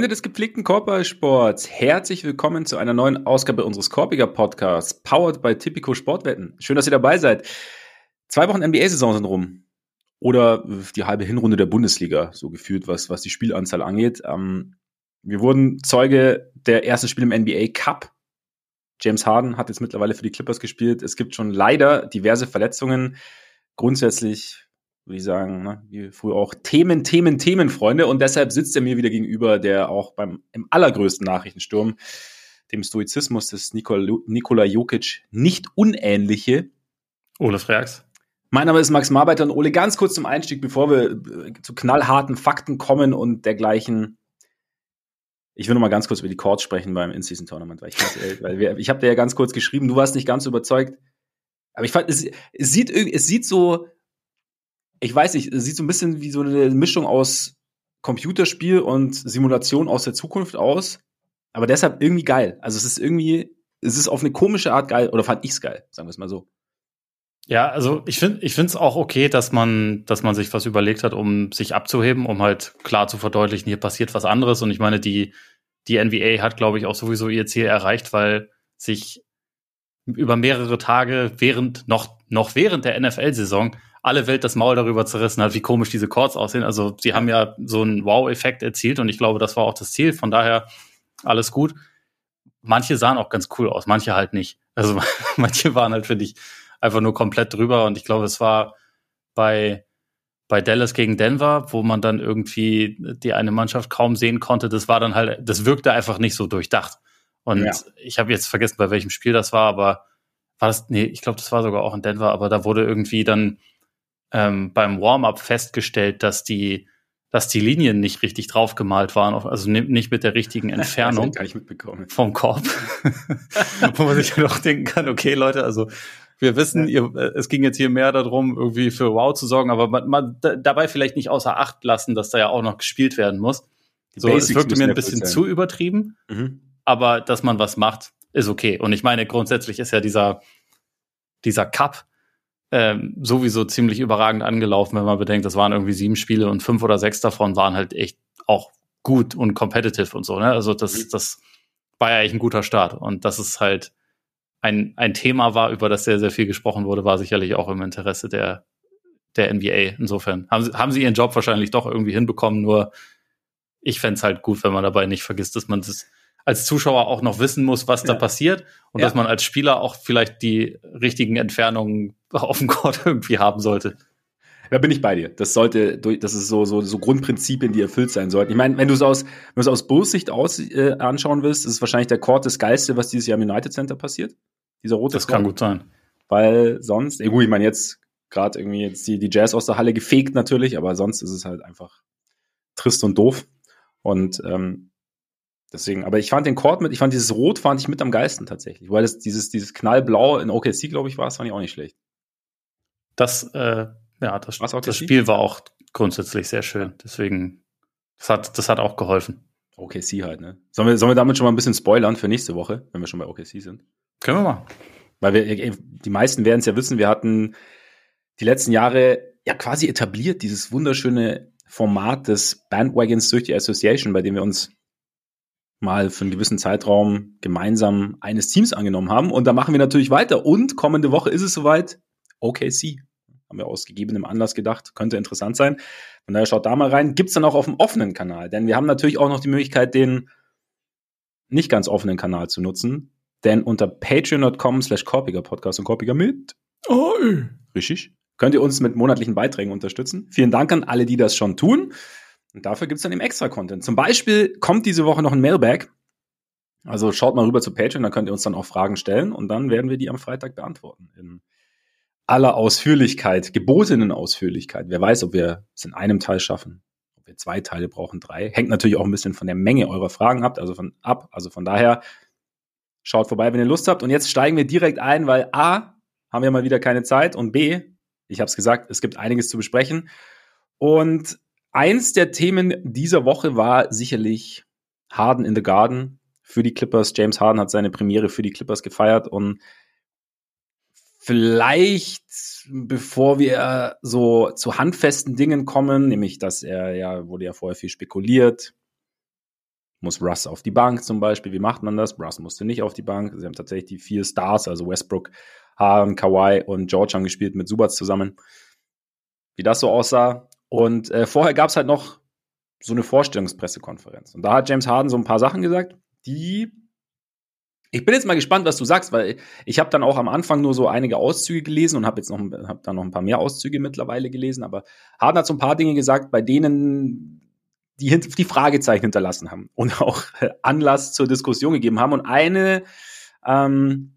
Freunde des gepflegten Korbballsports, herzlich willkommen zu einer neuen Ausgabe unseres Korbiger Podcasts, powered by Tipico Sportwetten. Schön, dass ihr dabei seid. Zwei Wochen NBA-Saison sind rum. Oder die halbe Hinrunde der Bundesliga, so gefühlt, was, was die Spielanzahl angeht. Ähm, wir wurden Zeuge der ersten Spiele im NBA Cup. James Harden hat jetzt mittlerweile für die Clippers gespielt. Es gibt schon leider diverse Verletzungen. Grundsätzlich würde ich sagen, ne, wie früher auch Themen, Themen, Themen, Freunde. Und deshalb sitzt er mir wieder gegenüber, der auch beim im allergrößten Nachrichtensturm dem Stoizismus des Nikola, Nikola Jokic nicht unähnliche. Ole Freaks. Mein Name ist Max Marbeiter und Ole, ganz kurz zum Einstieg, bevor wir äh, zu knallharten Fakten kommen und dergleichen. Ich will noch mal ganz kurz über die Chords sprechen beim In-Season-Tournament, weil ich, weil wir, ich habe dir ja ganz kurz geschrieben, du warst nicht ganz überzeugt. Aber ich fand, es, es sieht es sieht so, ich weiß nicht, sieht so ein bisschen wie so eine Mischung aus Computerspiel und Simulation aus der Zukunft aus. Aber deshalb irgendwie geil. Also es ist irgendwie, es ist auf eine komische Art geil, oder fand ich's geil, sagen wir es mal so. Ja, also ich finde ich finde es auch okay, dass man dass man sich was überlegt hat, um sich abzuheben, um halt klar zu verdeutlichen, hier passiert was anderes und ich meine, die die NBA hat glaube ich auch sowieso ihr Ziel erreicht, weil sich über mehrere Tage während noch noch während der NFL-Saison alle Welt das Maul darüber zerrissen hat, wie komisch diese Chords aussehen. Also sie haben ja so einen Wow-Effekt erzielt und ich glaube, das war auch das Ziel. Von daher alles gut. Manche sahen auch ganz cool aus, manche halt nicht. Also manche waren halt, finde ich, einfach nur komplett drüber und ich glaube, es war bei bei Dallas gegen Denver, wo man dann irgendwie die eine Mannschaft kaum sehen konnte, das war dann halt, das wirkte einfach nicht so durchdacht. Und ja. ich habe jetzt vergessen, bei welchem Spiel das war, aber war das, nee, ich glaube, das war sogar auch in Denver, aber da wurde irgendwie dann ähm, beim Warm-up festgestellt, dass die, dass die Linien nicht richtig draufgemalt waren, also nicht mit der richtigen Entfernung vom Korb. Wo man sich dann auch denken kann, okay, Leute, also wir wissen, ja. ihr, es ging jetzt hier mehr darum, irgendwie für Wow zu sorgen, aber man, man dabei vielleicht nicht außer Acht lassen, dass da ja auch noch gespielt werden muss. Die so, Basics es wirkte mir ein bisschen zu übertrieben, mhm. aber dass man was macht, ist okay. Und ich meine, grundsätzlich ist ja dieser, dieser Cup ähm, sowieso ziemlich überragend angelaufen, wenn man bedenkt, das waren irgendwie sieben Spiele und fünf oder sechs davon waren halt echt auch gut und competitive und so. Ne? Also das, mhm. das war ja eigentlich ein guter Start. Und dass es halt ein, ein Thema war, über das sehr, sehr viel gesprochen wurde, war sicherlich auch im Interesse der, der NBA. Insofern haben sie, haben sie ihren Job wahrscheinlich doch irgendwie hinbekommen, nur ich fände halt gut, wenn man dabei nicht vergisst, dass man das als Zuschauer auch noch wissen muss, was ja. da passiert und ja. dass man als Spieler auch vielleicht die richtigen Entfernungen auf dem Court irgendwie haben sollte. Da bin ich bei dir. Das sollte, das ist so, so, so Grundprinzipien, die erfüllt sein sollten. Ich meine, wenn du es aus, wenn du es aus Bulls Sicht aus, äh, anschauen willst, ist es wahrscheinlich der Court das Geilste, was dieses Jahr im United Center passiert. Dieser rote Das Court. kann gut sein. Weil sonst, gut, ich meine jetzt gerade irgendwie jetzt die, die Jazz aus der Halle gefegt natürlich, aber sonst ist es halt einfach trist und doof. Und ähm, Deswegen, aber ich fand den Court mit, ich fand dieses Rot fand ich mit am geilsten tatsächlich, weil das dieses dieses Knallblau in OKC glaube ich war, das fand ich auch nicht schlecht. Das äh, ja, das, das Spiel war auch grundsätzlich sehr schön, deswegen das hat das hat auch geholfen. OKC halt, ne? Sollen wir sollen wir damit schon mal ein bisschen spoilern für nächste Woche, wenn wir schon bei OKC sind? Können wir mal. Weil wir die meisten werden es ja wissen, wir hatten die letzten Jahre ja quasi etabliert dieses wunderschöne Format des Bandwagons durch die Association, bei dem wir uns mal für einen gewissen Zeitraum gemeinsam eines Teams angenommen haben. Und da machen wir natürlich weiter. Und kommende Woche ist es soweit. OKC. Haben wir aus gegebenem Anlass gedacht, könnte interessant sein. Von daher schaut da mal rein. Gibt's dann auch auf dem offenen Kanal. Denn wir haben natürlich auch noch die Möglichkeit, den nicht ganz offenen Kanal zu nutzen. Denn unter patreon.com slash Korpiger Podcast und Korpiger mit oh, richtig, könnt ihr uns mit monatlichen Beiträgen unterstützen. Vielen Dank an alle, die das schon tun. Und dafür gibt's dann eben extra Content. Zum Beispiel kommt diese Woche noch ein Mailbag. Also schaut mal rüber zu Patreon, da könnt ihr uns dann auch Fragen stellen und dann werden wir die am Freitag beantworten. In aller Ausführlichkeit, gebotenen Ausführlichkeit. Wer weiß, ob wir es in einem Teil schaffen, ob wir zwei Teile brauchen, drei. Hängt natürlich auch ein bisschen von der Menge eurer Fragen ab, also von ab. Also von daher schaut vorbei, wenn ihr Lust habt. Und jetzt steigen wir direkt ein, weil A, haben wir mal wieder keine Zeit und B, ich habe es gesagt, es gibt einiges zu besprechen. Und Eins der Themen dieser Woche war sicherlich Harden in the Garden für die Clippers. James Harden hat seine Premiere für die Clippers gefeiert und vielleicht, bevor wir so zu handfesten Dingen kommen, nämlich, dass er ja, wurde ja vorher viel spekuliert, Muss Russ auf die Bank zum Beispiel? Wie macht man das? Russ musste nicht auf die Bank. Sie haben tatsächlich die vier Stars, also Westbrook, Harden, Kawhi und George haben gespielt mit Subats zusammen. Wie das so aussah. Und äh, vorher gab es halt noch so eine Vorstellungspressekonferenz. Und da hat James Harden so ein paar Sachen gesagt, die ich bin jetzt mal gespannt, was du sagst, weil ich habe dann auch am Anfang nur so einige Auszüge gelesen und habe jetzt noch, hab dann noch ein paar mehr Auszüge mittlerweile gelesen. Aber Harden hat so ein paar Dinge gesagt, bei denen die die Fragezeichen hinterlassen haben und auch Anlass zur Diskussion gegeben haben. Und eine ähm,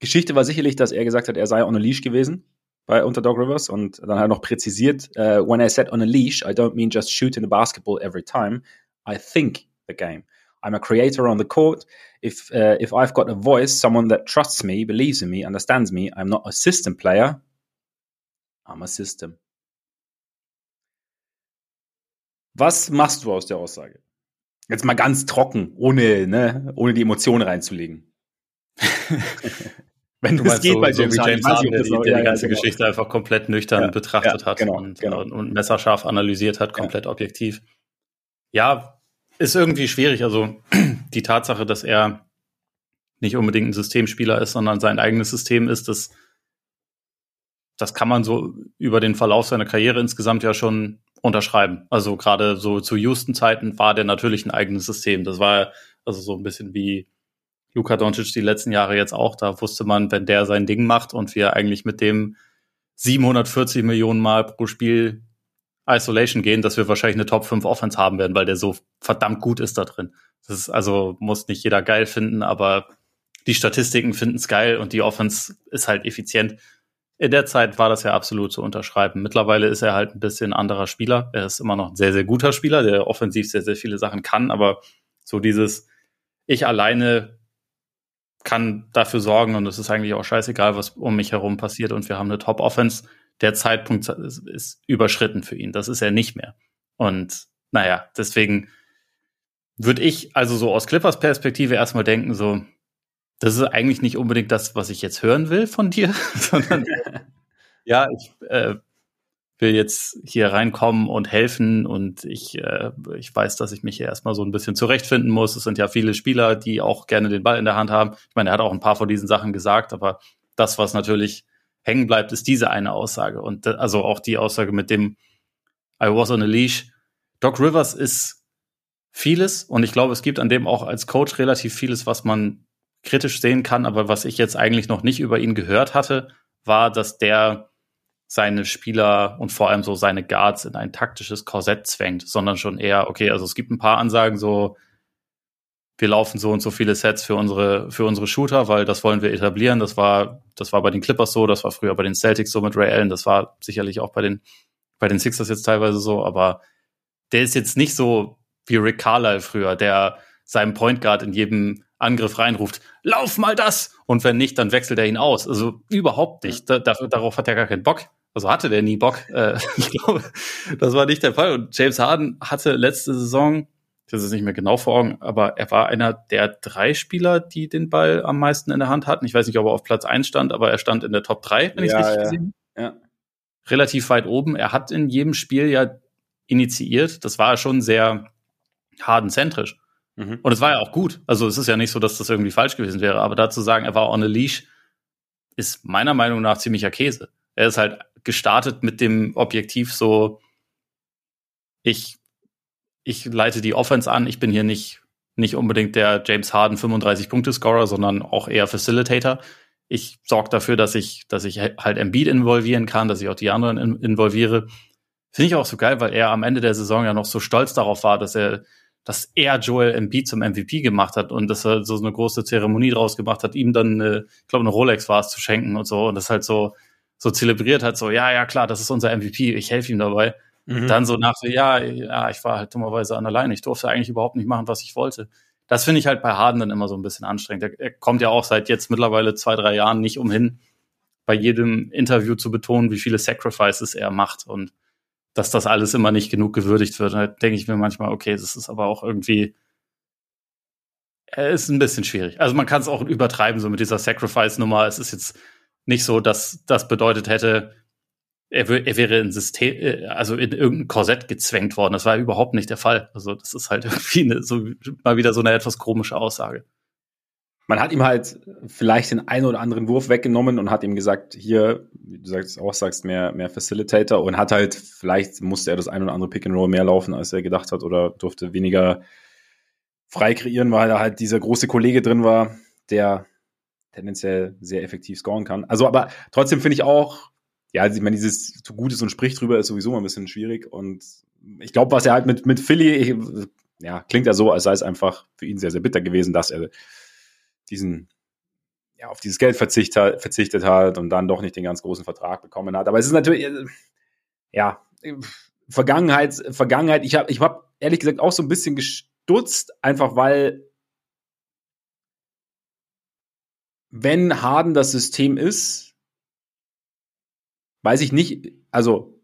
Geschichte war sicherlich, dass er gesagt hat, er sei on a leash gewesen bei unter Dog Rivers und dann er noch präzisiert, uh, when I said on a leash, I don't mean just shooting the basketball every time. I think the game. I'm a creator on the court. If uh, if I've got a voice, someone that trusts me, believes in me, understands me, I'm not a system player. I'm a system. Was machst du aus der Aussage? Jetzt mal ganz trocken, ohne, ne, ohne die Emotionen reinzulegen. Wenn du das geht so, bei James, so James Harden, der, die, der die ganze genau. Geschichte einfach komplett nüchtern ja, betrachtet ja, hat genau, und, genau. und messerscharf analysiert hat, komplett objektiv. Ja, ist irgendwie schwierig. Also die Tatsache, dass er nicht unbedingt ein Systemspieler ist, sondern sein eigenes System ist, das, das kann man so über den Verlauf seiner Karriere insgesamt ja schon unterschreiben. Also gerade so zu Houston-Zeiten war der natürlich ein eigenes System. Das war also so ein bisschen wie Luka Doncic die letzten Jahre jetzt auch. Da wusste man, wenn der sein Ding macht und wir eigentlich mit dem 740 Millionen Mal pro Spiel Isolation gehen, dass wir wahrscheinlich eine Top 5 Offense haben werden, weil der so verdammt gut ist da drin. Das ist also, muss nicht jeder geil finden, aber die Statistiken finden es geil und die Offense ist halt effizient. In der Zeit war das ja absolut zu unterschreiben. Mittlerweile ist er halt ein bisschen anderer Spieler. Er ist immer noch ein sehr, sehr guter Spieler, der offensiv sehr, sehr viele Sachen kann, aber so dieses, ich alleine kann dafür sorgen und es ist eigentlich auch scheißegal, was um mich herum passiert und wir haben eine Top-Offense der Zeitpunkt ist, ist überschritten für ihn. Das ist er nicht mehr. Und naja, deswegen würde ich also so aus Clippers Perspektive erstmal denken, so, das ist eigentlich nicht unbedingt das, was ich jetzt hören will von dir, sondern ja, ich äh, will jetzt hier reinkommen und helfen und ich, äh, ich weiß, dass ich mich hier erstmal so ein bisschen zurechtfinden muss. Es sind ja viele Spieler, die auch gerne den Ball in der Hand haben. Ich meine, er hat auch ein paar von diesen Sachen gesagt, aber das, was natürlich hängen bleibt, ist diese eine Aussage. Und also auch die Aussage mit dem I was on a leash. Doc Rivers ist vieles und ich glaube, es gibt an dem auch als Coach relativ vieles, was man kritisch sehen kann. Aber was ich jetzt eigentlich noch nicht über ihn gehört hatte, war, dass der seine Spieler und vor allem so seine Guards in ein taktisches Korsett zwängt, sondern schon eher, okay, also es gibt ein paar Ansagen so, wir laufen so und so viele Sets für unsere, für unsere Shooter, weil das wollen wir etablieren. Das war, das war bei den Clippers so, das war früher bei den Celtics so mit Ray Allen, das war sicherlich auch bei den, bei den Sixers jetzt teilweise so, aber der ist jetzt nicht so wie Rick Carlisle früher, der seinem Point Guard in jedem Angriff reinruft, lauf mal das! Und wenn nicht, dann wechselt er ihn aus. Also überhaupt nicht. Da, darauf hat er gar keinen Bock. Also hatte der nie Bock. Äh, ich glaube, das war nicht der Fall. Und James Harden hatte letzte Saison das ist nicht mehr genau vor Augen, aber er war einer der drei Spieler, die den Ball am meisten in der Hand hatten. Ich weiß nicht, ob er auf Platz eins stand, aber er stand in der Top 3, wenn ich es richtig ja. gesehen ja. Relativ weit oben. Er hat in jedem Spiel ja initiiert. Das war schon sehr hardenzentrisch. Mhm. Und es war ja auch gut. Also es ist ja nicht so, dass das irgendwie falsch gewesen wäre, aber dazu sagen, er war on a leash, ist meiner Meinung nach ziemlicher Käse. Er ist halt gestartet mit dem Objektiv so, ich ich leite die Offense an. Ich bin hier nicht, nicht unbedingt der James Harden 35-Punkte-Scorer, sondern auch eher Facilitator. Ich sorge dafür, dass ich, dass ich halt Embiid involvieren kann, dass ich auch die anderen in, involviere. Finde ich auch so geil, weil er am Ende der Saison ja noch so stolz darauf war, dass er, dass er Joel Embiid zum MVP gemacht hat und dass er so eine große Zeremonie draus gemacht hat, ihm dann, eine, ich glaube, eine Rolex war es zu schenken und so und das halt so, so zelebriert hat, so, ja, ja, klar, das ist unser MVP, ich helfe ihm dabei. Mhm. Dann so nach, ja, ja, ich war halt dummerweise an alleine. Ich durfte eigentlich überhaupt nicht machen, was ich wollte. Das finde ich halt bei Harden dann immer so ein bisschen anstrengend. Er, er kommt ja auch seit jetzt mittlerweile zwei, drei Jahren nicht umhin, bei jedem Interview zu betonen, wie viele Sacrifices er macht und dass das alles immer nicht genug gewürdigt wird. Da denke ich mir manchmal, okay, das ist aber auch irgendwie, er ist ein bisschen schwierig. Also man kann es auch übertreiben, so mit dieser Sacrifice-Nummer. Es ist jetzt nicht so, dass das bedeutet hätte, er, er wäre in System, äh, also in irgendein Korsett gezwängt worden. Das war überhaupt nicht der Fall. Also das ist halt irgendwie eine, so mal wieder so eine etwas komische Aussage. Man hat ihm halt vielleicht den einen oder anderen Wurf weggenommen und hat ihm gesagt, hier, wie du sagst, auch sagst, mehr, mehr Facilitator und hat halt, vielleicht musste er das ein oder andere Pick and Roll mehr laufen, als er gedacht hat oder durfte weniger frei kreieren, weil da halt dieser große Kollege drin war, der tendenziell sehr effektiv scoren kann. Also, aber trotzdem finde ich auch, ja, ich meine, dieses zu Gutes und spricht drüber ist sowieso mal ein bisschen schwierig. Und ich glaube, was er halt mit, mit Philly, ich, ja, klingt ja so, als sei es einfach für ihn sehr, sehr bitter gewesen, dass er diesen, ja, auf dieses Geld verzicht hat, verzichtet hat und dann doch nicht den ganz großen Vertrag bekommen hat. Aber es ist natürlich, äh, ja, Vergangenheit, Vergangenheit, ich habe ich hab ehrlich gesagt auch so ein bisschen gestutzt, einfach weil wenn Harden das System ist, weiß ich nicht, also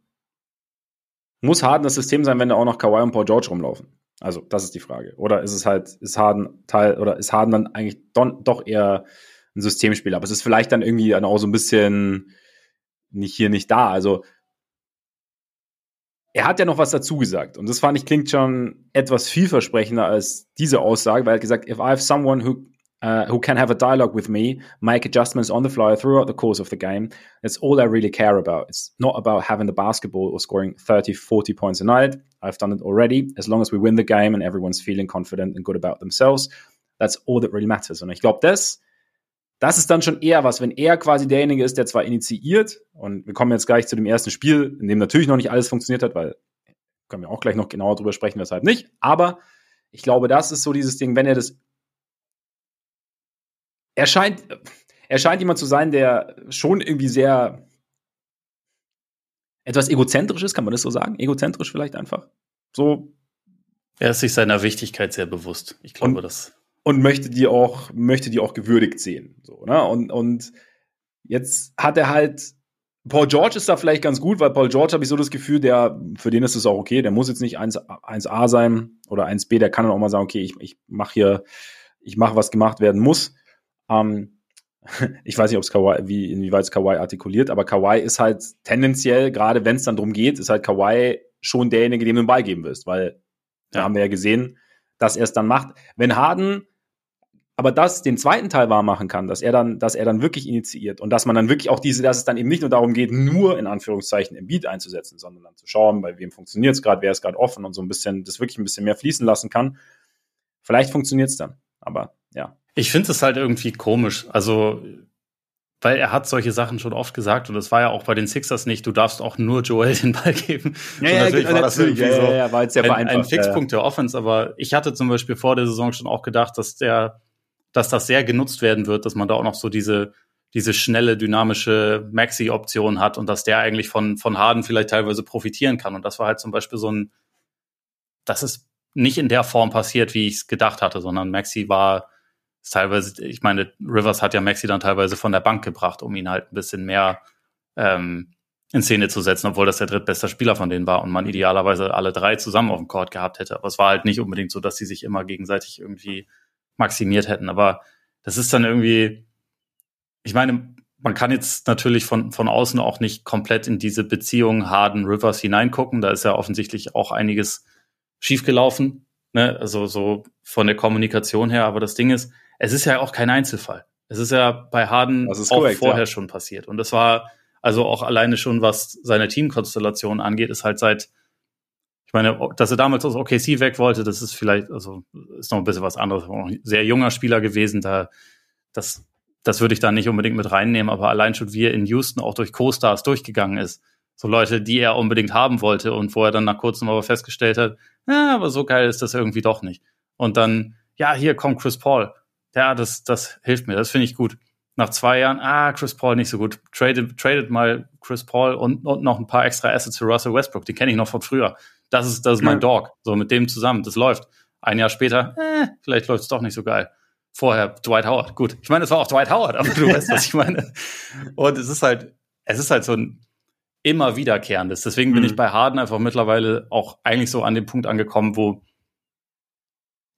muss Harden das System sein, wenn da auch noch Kawhi und Paul George rumlaufen? Also, das ist die Frage. Oder ist es halt, ist Harden Teil, oder ist Harden dann eigentlich don, doch eher ein Systemspieler? Aber es ist vielleicht dann irgendwie dann auch so ein bisschen nicht hier, nicht da. Also, er hat ja noch was dazu gesagt. Und das fand ich klingt schon etwas vielversprechender als diese Aussage, weil er hat gesagt, if I have someone who uh, who can have a dialogue with me, make adjustments on the fly throughout the course of the game. That's all I really care about. It's not about having the basketball or scoring 30, 40 points a night. I've done it already. As long as we win the game and everyone's feeling confident and good about themselves, that's all that really matters. Und ich glaube, das, das ist dann schon eher was, wenn er quasi derjenige ist, der zwar initiiert, und wir kommen jetzt gleich zu dem ersten Spiel, in dem natürlich noch nicht alles funktioniert hat, weil können wir auch gleich noch genauer drüber sprechen, weshalb nicht. Aber ich glaube, das ist so dieses Ding, wenn er das er scheint, er scheint jemand zu sein, der schon irgendwie sehr etwas egozentrisch ist, kann man das so sagen? Egozentrisch vielleicht einfach. So. Er ist sich seiner Wichtigkeit sehr bewusst. Ich glaube, und, das. Und möchte die auch, möchte die auch gewürdigt sehen. So, ne? Und, und jetzt hat er halt, Paul George ist da vielleicht ganz gut, weil Paul George habe ich so das Gefühl, der, für den ist es auch okay, der muss jetzt nicht 1, 1A sein oder 1B, der kann dann auch mal sagen, okay, ich, ich mache hier, ich mache, was gemacht werden muss. Ähm, ich weiß nicht, ob es Kawhi, wie, inwieweit es Kawhi artikuliert, aber Kawhi ist halt tendenziell, gerade wenn es dann darum geht, ist halt Kawhi schon derjenige, dem du den Ball geben willst, weil da haben wir ja gesehen, dass er es dann macht. Wenn Harden aber das den zweiten Teil wahr machen kann, dass er dann, dass er dann wirklich initiiert und dass man dann wirklich auch diese, dass es dann eben nicht nur darum geht, nur in Anführungszeichen im Beat einzusetzen, sondern dann zu schauen, bei wem funktioniert es gerade, wer ist gerade offen und so ein bisschen, das wirklich ein bisschen mehr fließen lassen kann. Vielleicht funktioniert es dann, aber ja. Ich finde es halt irgendwie komisch. Also, weil er hat solche Sachen schon oft gesagt und es war ja auch bei den Sixers nicht, du darfst auch nur Joel den Ball geben. Ja, ja, natürlich war das irgendwie ja, so ja, ja, war jetzt sehr ein, ein Fixpunkt der Offense, aber ich hatte zum Beispiel vor der Saison schon auch gedacht, dass der, dass das sehr genutzt werden wird, dass man da auch noch so diese, diese schnelle, dynamische Maxi-Option hat und dass der eigentlich von, von Harden vielleicht teilweise profitieren kann. Und das war halt zum Beispiel so ein, das ist nicht in der Form passiert, wie ich es gedacht hatte, sondern Maxi war teilweise, ich meine, Rivers hat ja Maxi dann teilweise von der Bank gebracht, um ihn halt ein bisschen mehr ähm, in Szene zu setzen, obwohl das der drittbeste Spieler von denen war und man idealerweise alle drei zusammen auf dem Court gehabt hätte. Aber es war halt nicht unbedingt so, dass sie sich immer gegenseitig irgendwie maximiert hätten. Aber das ist dann irgendwie, ich meine, man kann jetzt natürlich von, von außen auch nicht komplett in diese Beziehung Harden Rivers hineingucken. Da ist ja offensichtlich auch einiges schiefgelaufen, ne? also so von der Kommunikation her. Aber das Ding ist, es ist ja auch kein Einzelfall. Es ist ja bei Harden auch korrekt, vorher ja. schon passiert. Und das war also auch alleine schon, was seine Teamkonstellation angeht, ist halt seit, ich meine, dass er damals aus OKC weg wollte, das ist vielleicht, also ist noch ein bisschen was anderes. Auch ein sehr junger Spieler gewesen, da das, das würde ich da nicht unbedingt mit reinnehmen, aber allein schon wie er in Houston auch durch Co-Stars durchgegangen ist. So Leute, die er unbedingt haben wollte und wo er dann nach kurzem aber festgestellt hat, ja, aber so geil ist das irgendwie doch nicht. Und dann, ja, hier kommt Chris Paul ja, das, das hilft mir, das finde ich gut. Nach zwei Jahren, ah, Chris Paul nicht so gut. Tradet, tradet mal Chris Paul und, und noch ein paar extra Assets für Russell Westbrook. Die kenne ich noch von früher. Das ist, das ist mein Dog. So mit dem zusammen. Das läuft. Ein Jahr später, äh, vielleicht läuft es doch nicht so geil. Vorher Dwight Howard. Gut. Ich meine, es war auch Dwight Howard, aber du weißt, was ich meine. Und es ist halt, es ist halt so ein immer wiederkehrendes. Deswegen bin mhm. ich bei Harden einfach mittlerweile auch eigentlich so an dem Punkt angekommen, wo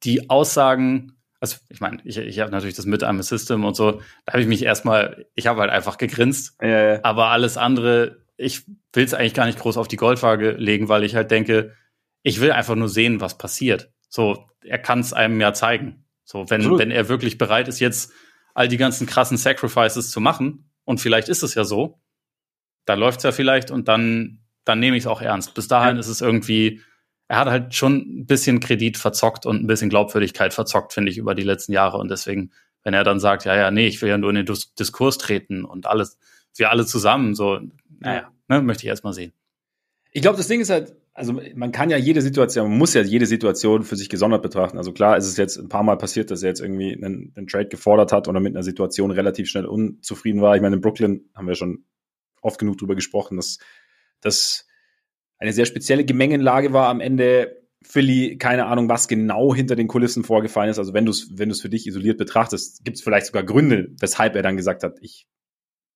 die Aussagen also ich meine, ich, ich habe natürlich das mit einem System und so, da habe ich mich erstmal, ich habe halt einfach gegrinst. Ja, ja. Aber alles andere ich will es eigentlich gar nicht groß auf die Goldwaage legen, weil ich halt denke, ich will einfach nur sehen, was passiert. So, er kann es einem ja zeigen. So, wenn, wenn er wirklich bereit ist, jetzt all die ganzen krassen Sacrifices zu machen, und vielleicht ist es ja so, da läuft es ja vielleicht und dann, dann nehme ich es auch ernst. Bis dahin ja. ist es irgendwie, er hat halt schon ein bisschen Kredit verzockt und ein bisschen Glaubwürdigkeit verzockt, finde ich, über die letzten Jahre. Und deswegen, wenn er dann sagt, ja, ja, nee, ich will ja nur in den Dis Diskurs treten und alles, wir alle zusammen, so, naja, ne, möchte ich erstmal sehen. Ich glaube, das Ding ist halt, also man kann ja jede Situation, man muss ja jede Situation für sich gesondert betrachten. Also klar ist es jetzt ein paar Mal passiert, dass er jetzt irgendwie einen, einen Trade gefordert hat oder mit einer Situation relativ schnell unzufrieden war. Ich meine, in Brooklyn haben wir schon oft genug drüber gesprochen, dass das eine sehr spezielle Gemengenlage war am Ende. Philly, keine Ahnung, was genau hinter den Kulissen vorgefallen ist. Also wenn du es wenn du es für dich isoliert betrachtest, gibt es vielleicht sogar Gründe, weshalb er dann gesagt hat, ich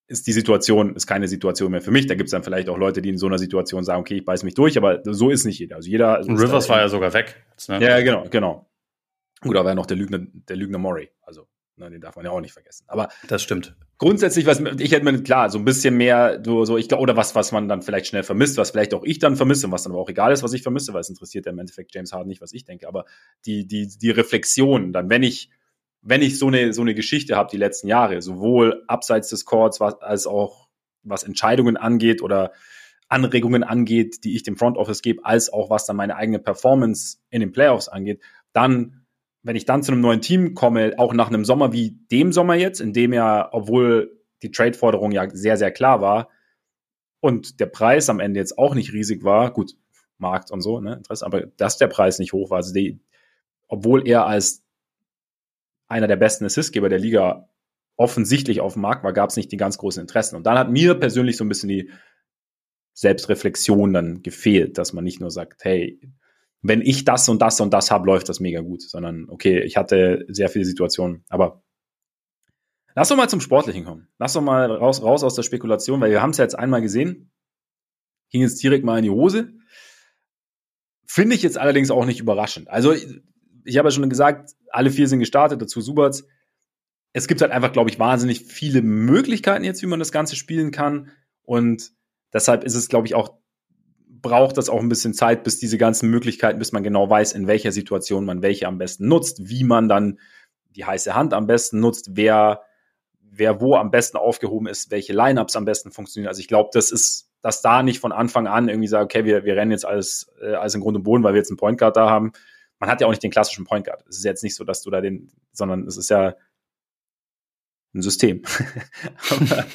ist die Situation, ist keine Situation mehr für mich. Da gibt es dann vielleicht auch Leute, die in so einer Situation sagen, okay, ich beiß mich durch, aber so ist nicht jeder. Also jeder. Rivers war ja sogar weg. Ne? Ja, genau, genau. Gut, aber ja noch der Lügner, der Lügner Murray. Also, ne, den darf man ja auch nicht vergessen. Aber das stimmt. Grundsätzlich, was ich hätte mir klar, so ein bisschen mehr, so, so ich oder was, was man dann vielleicht schnell vermisst, was vielleicht auch ich dann vermisse, was dann aber auch egal ist, was ich vermisse, weil es interessiert ja im Endeffekt James Harden nicht, was ich denke. Aber die, die, die Reflexion, dann, wenn ich wenn ich so eine, so eine Geschichte habe die letzten Jahre, sowohl abseits des Courts was, als auch was Entscheidungen angeht oder Anregungen angeht, die ich dem Front Office gebe, als auch was dann meine eigene Performance in den Playoffs angeht, dann, wenn ich dann zu einem neuen Team komme, auch nach einem Sommer wie dem Sommer jetzt, in dem ja, obwohl die Trade-Forderung ja sehr, sehr klar war und der Preis am Ende jetzt auch nicht riesig war, gut, Markt und so, ne, Interesse, aber dass der Preis nicht hoch war, also die, obwohl er als einer der besten Assistgeber der Liga offensichtlich auf dem Markt war, gab es nicht die ganz großen Interessen. Und dann hat mir persönlich so ein bisschen die Selbstreflexion dann gefehlt, dass man nicht nur sagt, hey, wenn ich das und das und das habe, läuft das mega gut, sondern okay, ich hatte sehr viele Situationen, aber lass doch mal zum Sportlichen kommen. Lass doch mal raus, raus aus der Spekulation, weil wir haben es ja jetzt einmal gesehen, ging jetzt direkt mal in die Hose. Finde ich jetzt allerdings auch nicht überraschend. Also ich habe ja schon gesagt, alle vier sind gestartet, dazu Subats. Es gibt halt einfach, glaube ich, wahnsinnig viele Möglichkeiten jetzt, wie man das Ganze spielen kann. Und deshalb ist es, glaube ich, auch, braucht das auch ein bisschen Zeit, bis diese ganzen Möglichkeiten, bis man genau weiß, in welcher Situation man welche am besten nutzt, wie man dann die heiße Hand am besten nutzt, wer, wer wo am besten aufgehoben ist, welche Lineups am besten funktionieren. Also ich glaube, das ist, dass da nicht von Anfang an irgendwie sagt, okay, wir, wir rennen jetzt alles, äh, alles im Grund und Boden, weil wir jetzt einen Point Guard da haben, man hat ja auch nicht den klassischen Point Guard. Es ist jetzt nicht so, dass du da den, sondern es ist ja ein System. Aber,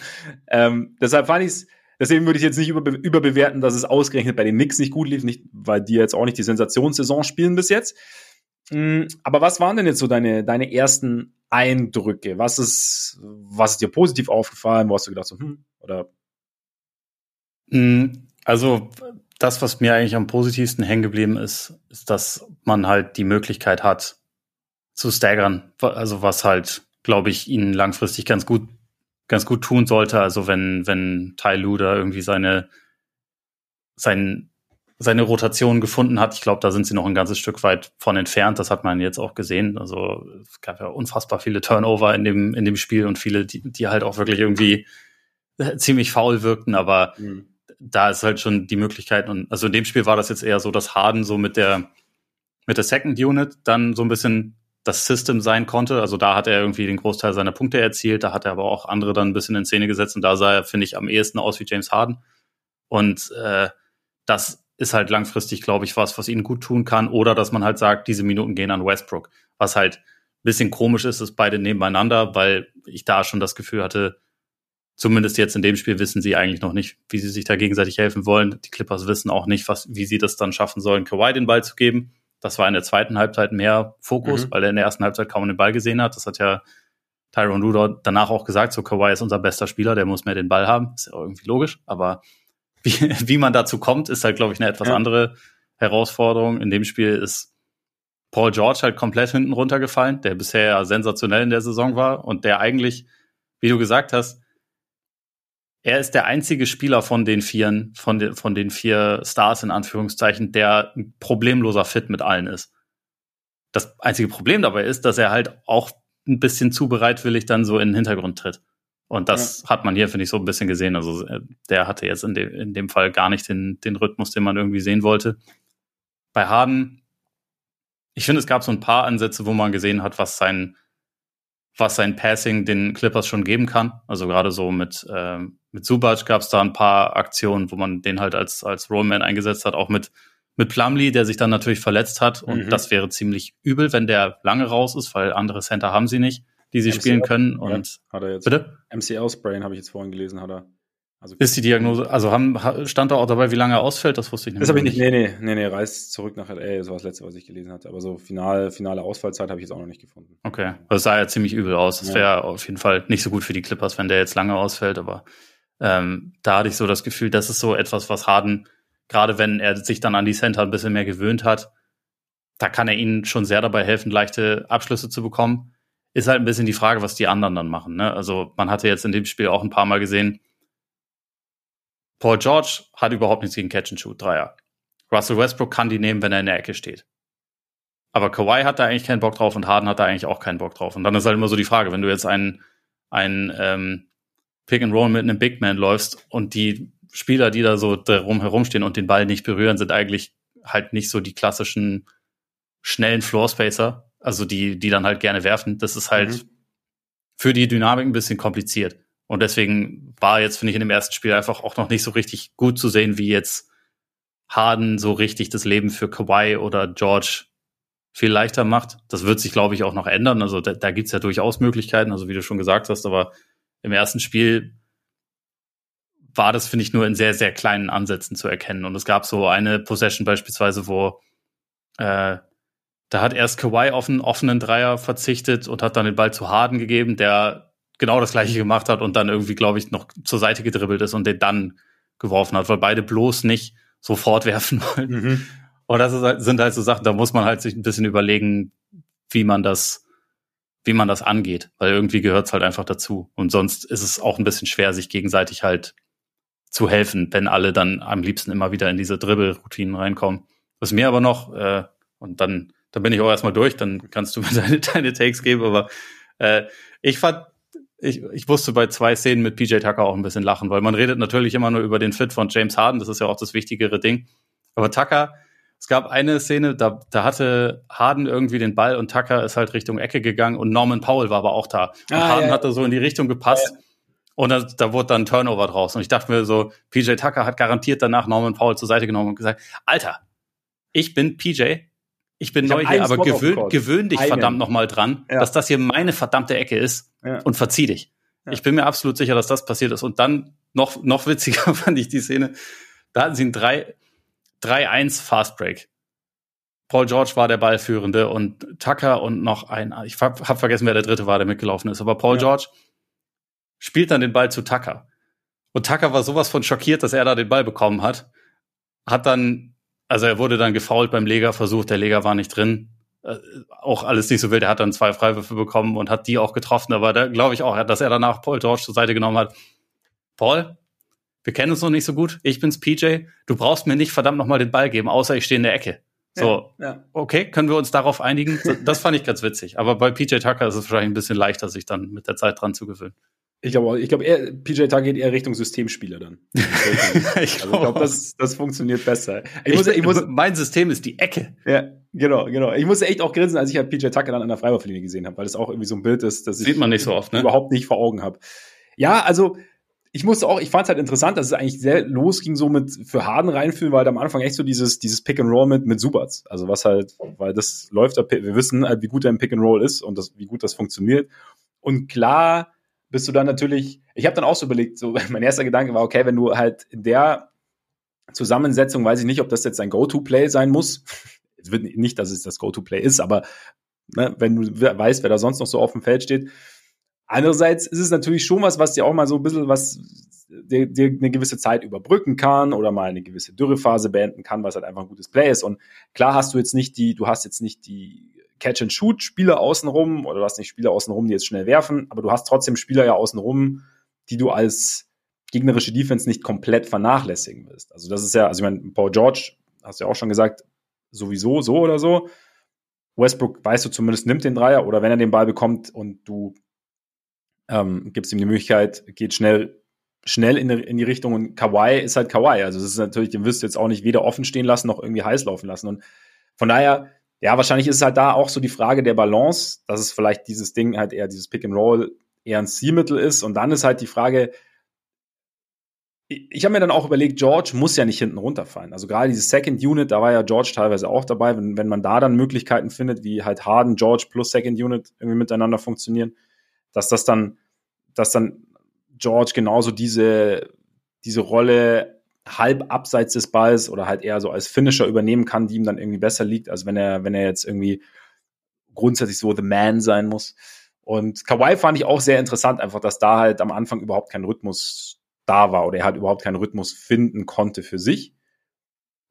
ähm, deshalb fand ich es, deswegen würde ich jetzt nicht über, überbewerten, dass es ausgerechnet bei den Knicks nicht gut lief, nicht, weil die jetzt auch nicht die Sensationssaison spielen bis jetzt. Mm, aber was waren denn jetzt so deine, deine ersten Eindrücke? Was ist, was ist dir positiv aufgefallen? Wo hast du gedacht, so, hm, oder? Mm, also, das, was mir eigentlich am positivsten hängen geblieben ist, ist, dass man halt die Möglichkeit hat, zu staggern. Also was halt, glaube ich, ihnen langfristig ganz gut, ganz gut tun sollte. Also wenn, wenn Ty Luda irgendwie seine, sein, seine Rotation gefunden hat. Ich glaube, da sind sie noch ein ganzes Stück weit von entfernt. Das hat man jetzt auch gesehen. Also es gab ja unfassbar viele Turnover in dem, in dem Spiel und viele, die, die halt auch wirklich irgendwie ziemlich faul wirkten. Aber mhm da ist halt schon die Möglichkeit und also in dem Spiel war das jetzt eher so, dass Harden so mit der mit der Second Unit dann so ein bisschen das System sein konnte. Also da hat er irgendwie den Großteil seiner Punkte erzielt, da hat er aber auch andere dann ein bisschen in Szene gesetzt und da sah er, finde ich, am ehesten aus wie James Harden. Und äh, das ist halt langfristig, glaube ich, was, was ihnen gut tun kann. Oder dass man halt sagt, diese Minuten gehen an Westbrook. Was halt ein bisschen komisch ist, ist beide nebeneinander, weil ich da schon das Gefühl hatte, zumindest jetzt in dem Spiel wissen sie eigentlich noch nicht, wie sie sich da gegenseitig helfen wollen. Die Clippers wissen auch nicht, was, wie sie das dann schaffen sollen, Kawhi den Ball zu geben. Das war in der zweiten Halbzeit mehr Fokus, mhm. weil er in der ersten Halbzeit kaum den Ball gesehen hat. Das hat ja Tyron Rudolph danach auch gesagt, so Kawhi ist unser bester Spieler, der muss mehr den Ball haben. Ist ja irgendwie logisch, aber wie, wie man dazu kommt, ist halt, glaube ich, eine etwas ja. andere Herausforderung. In dem Spiel ist Paul George halt komplett hinten runtergefallen, der bisher sensationell in der Saison war und der eigentlich, wie du gesagt hast, er ist der einzige Spieler von den vieren, von den, von den vier Stars in Anführungszeichen, der ein problemloser Fit mit allen ist. Das einzige Problem dabei ist, dass er halt auch ein bisschen zu bereitwillig dann so in den Hintergrund tritt. Und das ja. hat man hier, finde ich, so ein bisschen gesehen. Also äh, der hatte jetzt in, de in dem Fall gar nicht den, den Rhythmus, den man irgendwie sehen wollte. Bei Harden, ich finde, es gab so ein paar Ansätze, wo man gesehen hat, was sein, was sein Passing den Clippers schon geben kann. Also gerade so mit, äh, mit Subac gab es da ein paar Aktionen, wo man den halt als, als Rollman eingesetzt hat, auch mit, mit Plumlee, der sich dann natürlich verletzt hat. Und mhm. das wäre ziemlich übel, wenn der lange raus ist, weil andere Center haben sie nicht die sie MCL, spielen können. Und ja, hat er jetzt. Bitte? MCL-Sprain habe ich jetzt vorhin gelesen, hat er. Also ist die Diagnose, also haben, stand da auch dabei, wie lange er ausfällt? Das wusste ich nicht. Das habe ich nicht, nee, nee, nee, nee, reist zurück nach LA, das war das letzte, was ich gelesen hatte. Aber so final, finale Ausfallzeit habe ich jetzt auch noch nicht gefunden. Okay, also das sah ja ziemlich übel aus. Das wäre auf jeden Fall nicht so gut für die Clippers, wenn der jetzt lange ausfällt, aber ähm, da hatte ich so das Gefühl, das ist so etwas, was Harden, gerade wenn er sich dann an die Center ein bisschen mehr gewöhnt hat, da kann er ihnen schon sehr dabei helfen, leichte Abschlüsse zu bekommen ist halt ein bisschen die Frage, was die anderen dann machen. Ne? Also man hatte jetzt in dem Spiel auch ein paar Mal gesehen, Paul George hat überhaupt nichts gegen Catch and Shoot Dreier. Russell Westbrook kann die nehmen, wenn er in der Ecke steht. Aber Kawhi hat da eigentlich keinen Bock drauf und Harden hat da eigentlich auch keinen Bock drauf. Und dann ist halt immer so die Frage, wenn du jetzt einen, einen ähm, Pick and Roll mit einem Big Man läufst und die Spieler, die da so drum herumstehen und den Ball nicht berühren, sind eigentlich halt nicht so die klassischen schnellen Floor Spacer, also die, die dann halt gerne werfen. Das ist halt mhm. für die Dynamik ein bisschen kompliziert. Und deswegen war jetzt, finde ich, in dem ersten Spiel einfach auch noch nicht so richtig gut zu sehen, wie jetzt Harden so richtig das Leben für Kawhi oder George viel leichter macht. Das wird sich, glaube ich, auch noch ändern. Also da, da gibt's ja durchaus Möglichkeiten, also wie du schon gesagt hast, aber im ersten Spiel war das, finde ich, nur in sehr, sehr kleinen Ansätzen zu erkennen. Und es gab so eine Possession beispielsweise, wo äh, da hat erst Kawhi auf einen offenen Dreier verzichtet und hat dann den Ball zu Harden gegeben, der genau das gleiche gemacht hat und dann irgendwie, glaube ich, noch zur Seite gedribbelt ist und den dann geworfen hat, weil beide bloß nicht sofort werfen wollen. Mhm. Und das halt, sind halt so Sachen, da muss man halt sich ein bisschen überlegen, wie man das, wie man das angeht, weil irgendwie gehört es halt einfach dazu. Und sonst ist es auch ein bisschen schwer, sich gegenseitig halt zu helfen, wenn alle dann am liebsten immer wieder in diese Dribbelroutinen reinkommen. Was mir aber noch, äh, und dann dann bin ich auch erstmal durch, dann kannst du mir deine, deine Takes geben. Aber äh, ich fand, ich, ich musste bei zwei Szenen mit PJ Tucker auch ein bisschen lachen, weil man redet natürlich immer nur über den Fit von James Harden, das ist ja auch das wichtigere Ding. Aber Tucker, es gab eine Szene, da, da hatte Harden irgendwie den Ball und Tucker ist halt Richtung Ecke gegangen und Norman Powell war aber auch da. Und ah, Harden ja. hat da so in die Richtung gepasst. Ja. Und da, da wurde dann Turnover draus. Und ich dachte mir so, PJ Tucker hat garantiert danach Norman Powell zur Seite genommen und gesagt, Alter, ich bin PJ, ich bin ich neu hier, aber gewöhn, gewöhn dich einen. verdammt nochmal dran, ja. dass das hier meine verdammte Ecke ist ja. und verzieh dich. Ja. Ich bin mir absolut sicher, dass das passiert ist. Und dann noch, noch witziger fand ich die Szene. Da hatten sie ein 3-1 Fast Break. Paul George war der Ballführende und Tucker und noch ein, ich hab, hab vergessen, wer der dritte war, der mitgelaufen ist, aber Paul George spielt dann den Ball zu Tucker. Und Tucker war sowas von schockiert, dass er da den Ball bekommen hat. Hat dann also er wurde dann gefault beim Leger-Versuch, der Leger war nicht drin. Äh, auch alles nicht so wild. Er hat dann zwei Freiwürfe bekommen und hat die auch getroffen. Aber da glaube ich auch, dass er danach Paul George zur Seite genommen hat. Paul, wir kennen uns noch nicht so gut. Ich bin's PJ. Du brauchst mir nicht verdammt nochmal den Ball geben, außer ich stehe in der Ecke. So, ja, ja. okay, können wir uns darauf einigen? Das fand ich ganz witzig. Aber bei PJ Tucker ist es wahrscheinlich ein bisschen leichter, sich dann mit der Zeit dran zu gewöhnen. Ich glaube, ich glaube, eher, PJ Tucker geht eher Richtung Systemspieler dann. ich glaube, also glaub, das, das funktioniert besser. Ich, ich muss, ich muss, mein System ist die Ecke. Ja, genau, genau. Ich musste echt auch grinsen, als ich halt PJ Tucker dann an der Freiwurflinie gesehen habe, weil das auch irgendwie so ein Bild ist, das Sieht man nicht so oft, ne? überhaupt nicht vor Augen habe. Ja, also ich musste auch, ich fand es halt interessant, dass es eigentlich sehr losging so mit für Harden reinfühlen, weil halt am Anfang echt so dieses dieses Pick and Roll mit mit Subats, also was halt, weil das läuft, wir wissen halt, wie gut er im Pick and Roll ist und das, wie gut das funktioniert. Und klar bist du dann natürlich, ich habe dann auch so überlegt, so mein erster Gedanke war, okay, wenn du halt in der Zusammensetzung, weiß ich nicht, ob das jetzt ein Go-To-Play sein muss. Es wird nicht, dass es das Go-To-Play ist, aber ne, wenn du weißt, wer da sonst noch so auf dem Feld steht. Andererseits ist es natürlich schon was, was dir auch mal so ein bisschen was dir, dir eine gewisse Zeit überbrücken kann oder mal eine gewisse Dürrephase beenden kann, was halt einfach ein gutes Play ist. Und klar hast du jetzt nicht die, du hast jetzt nicht die Catch-and-Shoot-Spieler außenrum oder du hast nicht Spieler außenrum, die jetzt schnell werfen, aber du hast trotzdem Spieler ja außenrum, die du als gegnerische Defense nicht komplett vernachlässigen willst. Also das ist ja, also ich meine, Paul George, hast du ja auch schon gesagt, sowieso so oder so. Westbrook, weißt du zumindest, nimmt den Dreier oder wenn er den Ball bekommt und du ähm, gibt es ihm die Möglichkeit, geht schnell, schnell in die, in die Richtung und Kawhi ist halt Kawhi. Also das ist natürlich, den wirst du jetzt auch nicht weder offen stehen lassen noch irgendwie heiß laufen lassen. Und von daher, ja, wahrscheinlich ist es halt da auch so die Frage der Balance, dass es vielleicht dieses Ding halt eher dieses Pick and Roll eher ein Zielmittel ist. Und dann ist halt die Frage, ich habe mir dann auch überlegt, George muss ja nicht hinten runterfallen. Also gerade diese Second Unit, da war ja George teilweise auch dabei. Wenn, wenn man da dann Möglichkeiten findet, wie halt Harden, George plus Second Unit irgendwie miteinander funktionieren, dass das dann, dass dann George genauso diese, diese Rolle halb abseits des Balls oder halt eher so als Finisher übernehmen kann, die ihm dann irgendwie besser liegt, als wenn er, wenn er jetzt irgendwie grundsätzlich so the man sein muss. Und Kawhi fand ich auch sehr interessant, einfach, dass da halt am Anfang überhaupt kein Rhythmus da war oder er halt überhaupt keinen Rhythmus finden konnte für sich.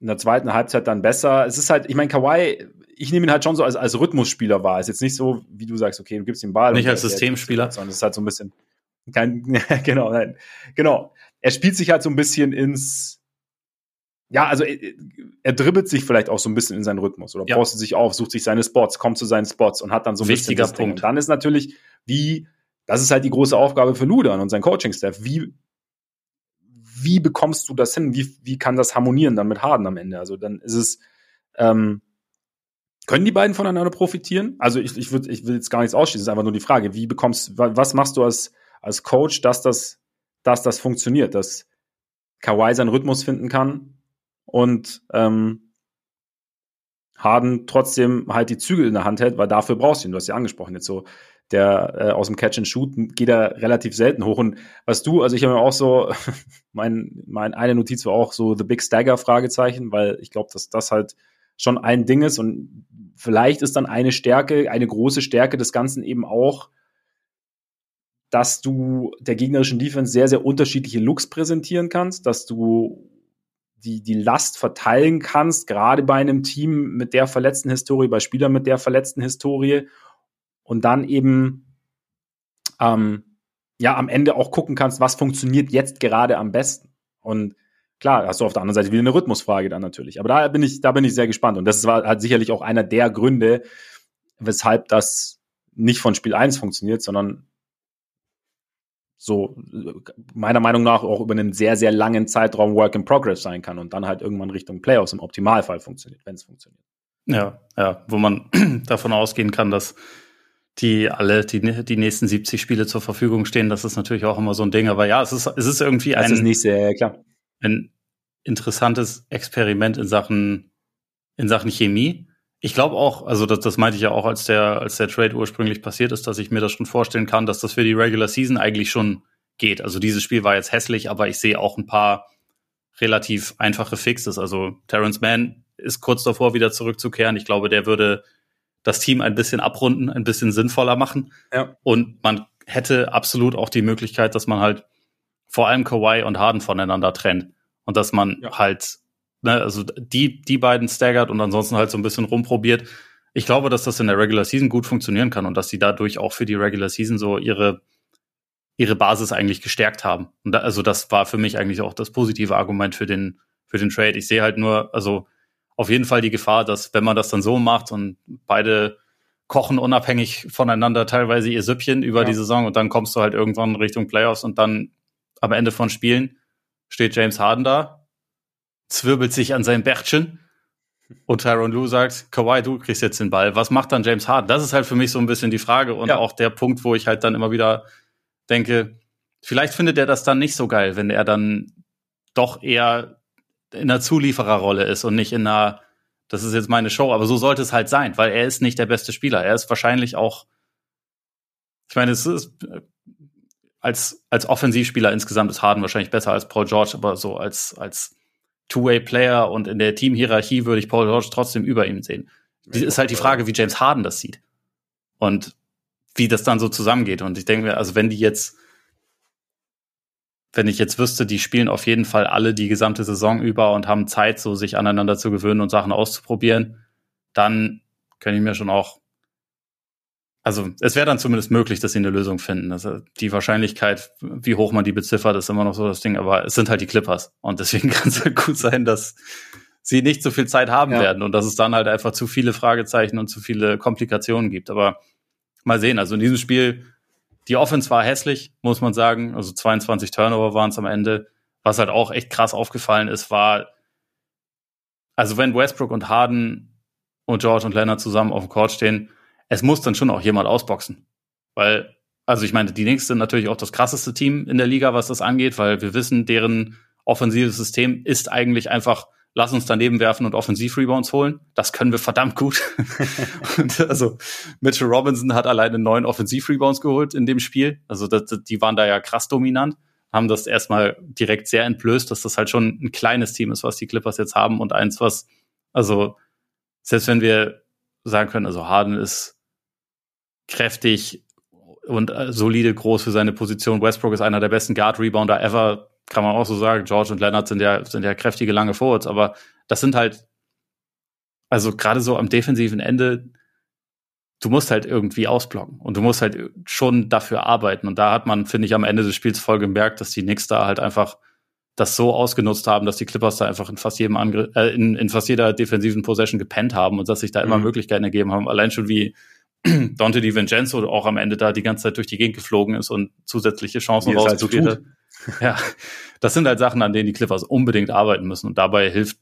In der zweiten Halbzeit dann besser. Es ist halt, ich meine, Kawhi, ich nehme ihn halt schon so als, als Rhythmusspieler wahr. Es ist jetzt nicht so, wie du sagst, okay, du gibst ihm Ball. Nicht als Systemspieler. Sondern es ist halt so ein bisschen, kein, genau, nein, genau. Er spielt sich halt so ein bisschen ins, ja, also er, er dribbelt sich vielleicht auch so ein bisschen in seinen Rhythmus oder ja. postet sich auf, sucht sich seine Spots, kommt zu seinen Spots und hat dann so ein Wichtiger bisschen Punkt. Und dann ist natürlich, wie, das ist halt die große Aufgabe für Ludan und sein Coaching-Staff. Wie wie bekommst du das hin? Wie, wie kann das harmonieren dann mit Harden am Ende? Also dann ist es, ähm, können die beiden voneinander profitieren? Also ich, ich, würd, ich will jetzt gar nichts ausschließen, es ist einfach nur die Frage, wie bekommst, was machst du als, als Coach, dass das, dass das funktioniert, dass Kawhi seinen Rhythmus finden kann und ähm, Harden trotzdem halt die Zügel in der Hand hält, weil dafür brauchst du ihn. Du hast ja angesprochen jetzt so der äh, aus dem Catch and Shoot geht er relativ selten hoch. Und was du, also ich habe mir auch so, mein, mein eine Notiz war auch so The Big Stagger Fragezeichen, weil ich glaube, dass das halt schon ein Ding ist und vielleicht ist dann eine Stärke, eine große Stärke des Ganzen eben auch, dass du der gegnerischen Defense sehr, sehr unterschiedliche Looks präsentieren kannst, dass du die, die Last verteilen kannst, gerade bei einem Team mit der verletzten Historie, bei Spielern mit der verletzten Historie und dann eben ähm, ja am Ende auch gucken kannst, was funktioniert jetzt gerade am besten. Und klar, hast du auf der anderen Seite wieder eine Rhythmusfrage dann natürlich. Aber da bin ich, da bin ich sehr gespannt. Und das war halt sicherlich auch einer der Gründe, weshalb das nicht von Spiel 1 funktioniert, sondern so meiner Meinung nach auch über einen sehr, sehr langen Zeitraum Work in Progress sein kann und dann halt irgendwann Richtung Playoffs im Optimalfall funktioniert, wenn es funktioniert. Ja, ja, wo man davon ausgehen kann, dass die alle die, die nächsten 70 Spiele zur Verfügung stehen. Das ist natürlich auch immer so ein Ding. Aber ja, es ist, es ist irgendwie ein, ist nicht sehr, klar. ein interessantes Experiment in Sachen, in Sachen Chemie. Ich glaube auch, also das, das meinte ich ja auch, als der, als der Trade ursprünglich passiert ist, dass ich mir das schon vorstellen kann, dass das für die Regular Season eigentlich schon geht. Also dieses Spiel war jetzt hässlich, aber ich sehe auch ein paar relativ einfache Fixes. Also Terrence Mann ist kurz davor, wieder zurückzukehren. Ich glaube, der würde das Team ein bisschen abrunden, ein bisschen sinnvoller machen. Ja. Und man hätte absolut auch die Möglichkeit, dass man halt vor allem Kawhi und Harden voneinander trennt. Und dass man ja. halt, ne, also die, die beiden staggert und ansonsten halt so ein bisschen rumprobiert. Ich glaube, dass das in der Regular Season gut funktionieren kann und dass sie dadurch auch für die Regular Season so ihre, ihre Basis eigentlich gestärkt haben. Und da, also das war für mich eigentlich auch das positive Argument für den, für den Trade. Ich sehe halt nur, also auf jeden Fall die Gefahr, dass wenn man das dann so macht und beide kochen unabhängig voneinander teilweise ihr Süppchen über ja. die Saison und dann kommst du halt irgendwann Richtung Playoffs und dann am Ende von Spielen steht James Harden da, zwirbelt sich an sein Bärtchen und Tyron Lue sagt, Kawhi, du kriegst jetzt den Ball. Was macht dann James Harden? Das ist halt für mich so ein bisschen die Frage und ja. auch der Punkt, wo ich halt dann immer wieder denke, vielleicht findet er das dann nicht so geil, wenn er dann doch eher in einer Zuliefererrolle ist und nicht in einer, das ist jetzt meine Show, aber so sollte es halt sein, weil er ist nicht der beste Spieler. Er ist wahrscheinlich auch, ich meine, es ist als, als Offensivspieler insgesamt ist Harden wahrscheinlich besser als Paul George, aber so als, als Two-Way-Player und in der Teamhierarchie würde ich Paul George trotzdem über ihm sehen. Die ist halt die Frage, wie James Harden das sieht. Und wie das dann so zusammengeht. Und ich denke mir, also wenn die jetzt wenn ich jetzt wüsste, die spielen auf jeden Fall alle die gesamte Saison über und haben Zeit, so sich aneinander zu gewöhnen und Sachen auszuprobieren, dann kann ich mir schon auch, also es wäre dann zumindest möglich, dass sie eine Lösung finden. Also die Wahrscheinlichkeit, wie hoch man die beziffert, ist immer noch so das Ding, aber es sind halt die Clippers und deswegen kann es halt gut sein, dass sie nicht so viel Zeit haben ja. werden und dass es dann halt einfach zu viele Fragezeichen und zu viele Komplikationen gibt. Aber mal sehen, also in diesem Spiel Die Offense war hässlich, muss man sagen. Also 22 Turnover waren es am Ende. Was halt auch echt krass aufgefallen ist, war, also wenn Westbrook und Harden und George und Leonard zusammen auf dem Court stehen, es muss dann schon auch jemand ausboxen. Weil, also ich meine, die Knicks sind natürlich auch das krasseste Team in der Liga, was das angeht, weil wir wissen, deren offensives System ist eigentlich einfach, lass uns daneben werfen und Offensiv-Rebounds holen. Das können wir verdammt gut. und also Mitchell Robinson hat alleine neun Offensiv-Rebounds geholt in dem Spiel. Also das, die waren da ja krass dominant haben das erstmal direkt sehr entblößt, dass das halt schon ein kleines Team ist, was die Clippers jetzt haben und eins, was, also selbst wenn wir sagen können, also Harden ist kräftig und äh, solide groß für seine Position. Westbrook ist einer der besten Guard-Rebounder ever, kann man auch so sagen. George und Leonard sind ja, sind ja kräftige lange Forwards, aber das sind halt, also gerade so am defensiven Ende, du musst halt irgendwie ausblocken und du musst halt schon dafür arbeiten. Und da hat man, finde ich, am Ende des Spiels voll gemerkt, dass die Knicks da halt einfach das so ausgenutzt haben, dass die Clippers da einfach in fast jedem Angriff, äh, in, in fast jeder defensiven Possession gepennt haben und dass sich da immer mhm. Möglichkeiten ergeben haben. Allein schon wie Dante DiVincenzo auch am Ende da die ganze Zeit durch die Gegend geflogen ist und zusätzliche Chancen rausgespielt halt so hat. Ja, das sind halt Sachen, an denen die Clippers unbedingt arbeiten müssen. Und dabei hilft,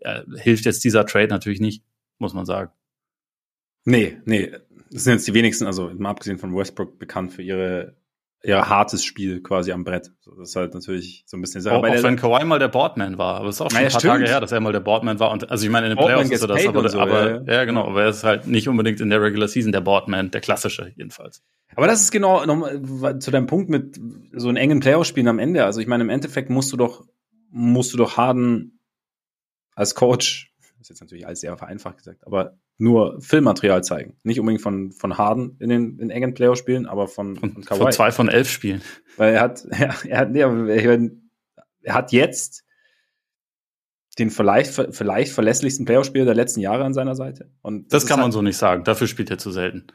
äh, hilft jetzt dieser Trade natürlich nicht, muss man sagen. Nee, nee. Das sind jetzt die wenigsten, also mal abgesehen von Westbrook, bekannt für ihre ja, hartes Spiel quasi am Brett. das ist halt natürlich so ein bisschen Sache. Auch, auch wenn Kawhi mal der Boardman war, aber es ist auch schon naja, ein paar stimmt. Tage her, dass er mal der Boardman war. Und also ich meine, in den Boardman Playoffs ist er das, aber, so, aber ja. ja. genau, aber er ist halt nicht unbedingt in der Regular Season der Boardman, der klassische jedenfalls. Aber das ist genau nochmal zu deinem Punkt mit so einem engen Playoff-Spielen am Ende. Also ich meine, im Endeffekt musst du doch, musst du doch Harden als Coach, ist jetzt natürlich alles sehr vereinfacht gesagt, aber nur Filmmaterial zeigen. Nicht unbedingt von, von Harden in den in engen Playoff-Spielen, aber von, von Kawhi. Von zwei von elf Spielen. Weil er hat, er, er hat, nee, er hat jetzt den vielleicht, vielleicht verlässlichsten Playoff-Spieler der letzten Jahre an seiner Seite. Und das, das kann man halt, so nicht sagen. Dafür spielt er zu selten.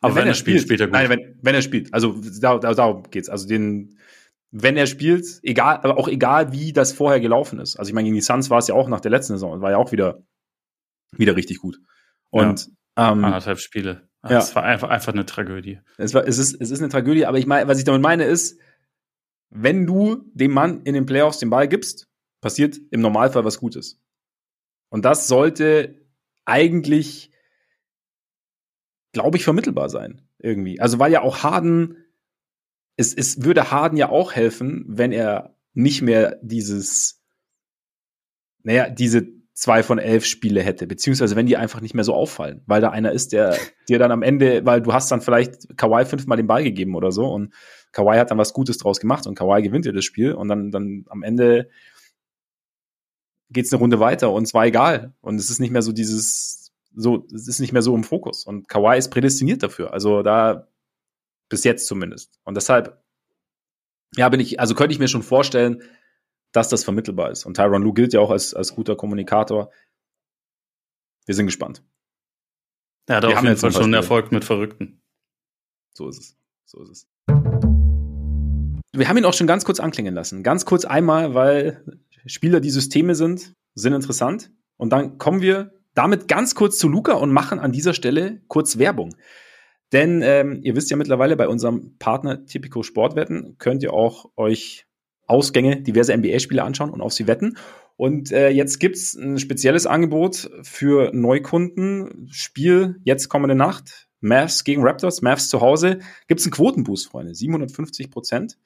Aber wenn, wenn er spielt, spielt er gut. Nein, wenn, wenn er spielt. Also da, da, darum geht's. Also den, wenn er spielt, egal, aber auch egal, wie das vorher gelaufen ist. Also ich meine, gegen die Suns war es ja auch nach der letzten Saison, war ja auch wieder, wieder richtig gut. Und ja, ähm, anderthalb Spiele. Ja. Es war einfach, einfach eine Tragödie. Es, war, es, ist, es ist eine Tragödie, aber ich meine, was ich damit meine ist, wenn du dem Mann in den Playoffs den Ball gibst, passiert im Normalfall was Gutes. Und das sollte eigentlich, glaube ich, vermittelbar sein. Irgendwie. Also, weil ja auch Harden, es, es würde Harden ja auch helfen, wenn er nicht mehr dieses, naja, diese zwei von elf Spiele hätte, beziehungsweise wenn die einfach nicht mehr so auffallen, weil da einer ist, der dir dann am Ende, weil du hast dann vielleicht Kawhi fünfmal den Ball gegeben oder so und Kawhi hat dann was Gutes draus gemacht und Kawhi gewinnt dir das Spiel und dann, dann am Ende geht's eine Runde weiter und es war egal und es ist nicht mehr so dieses, so, es ist nicht mehr so im Fokus und Kawhi ist prädestiniert dafür, also da bis jetzt zumindest und deshalb ja, bin ich, also könnte ich mir schon vorstellen, dass das vermittelbar ist. Und Tyron Lue gilt ja auch als, als guter Kommunikator. Wir sind gespannt. Hat Wir auf jeden Fall schon Erfolg mit Verrückten. So ist es. So ist es. Wir haben ihn auch schon ganz kurz anklingen lassen. Ganz kurz einmal, weil Spieler, die Systeme sind, sind interessant. Und dann kommen wir damit ganz kurz zu Luca und machen an dieser Stelle kurz Werbung. Denn ähm, ihr wisst ja mittlerweile, bei unserem Partner Typico Sportwetten könnt ihr auch euch Ausgänge, diverse NBA-Spiele anschauen und auf sie wetten. Und äh, jetzt gibt's ein spezielles Angebot für Neukunden. Spiel jetzt kommende Nacht. Mavs gegen Raptors, Mavs zu Hause. Gibt's einen Quotenboost, Freunde. 750 Prozent.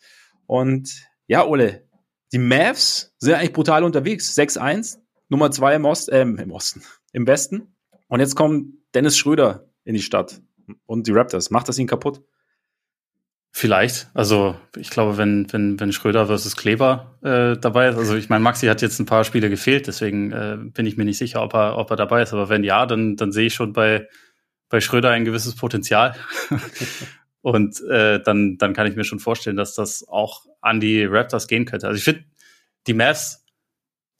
Und ja, Ole, die Mavs sind eigentlich brutal unterwegs. 6-1, Nummer 2 im, Ost, äh, im Osten, im Westen. Und jetzt kommt Dennis Schröder in die Stadt und die Raptors. Macht das ihn kaputt? Vielleicht. Also ich glaube, wenn, wenn, wenn Schröder versus Kleber äh, dabei ist, also ich meine, Maxi hat jetzt ein paar Spiele gefehlt, deswegen äh, bin ich mir nicht sicher, ob er, ob er dabei ist. Aber wenn ja, dann, dann sehe ich schon bei, bei Schröder ein gewisses Potenzial. Und äh, dann, dann kann ich mir schon vorstellen, dass das auch an die Raptors gehen könnte. Also ich finde, die Mavs,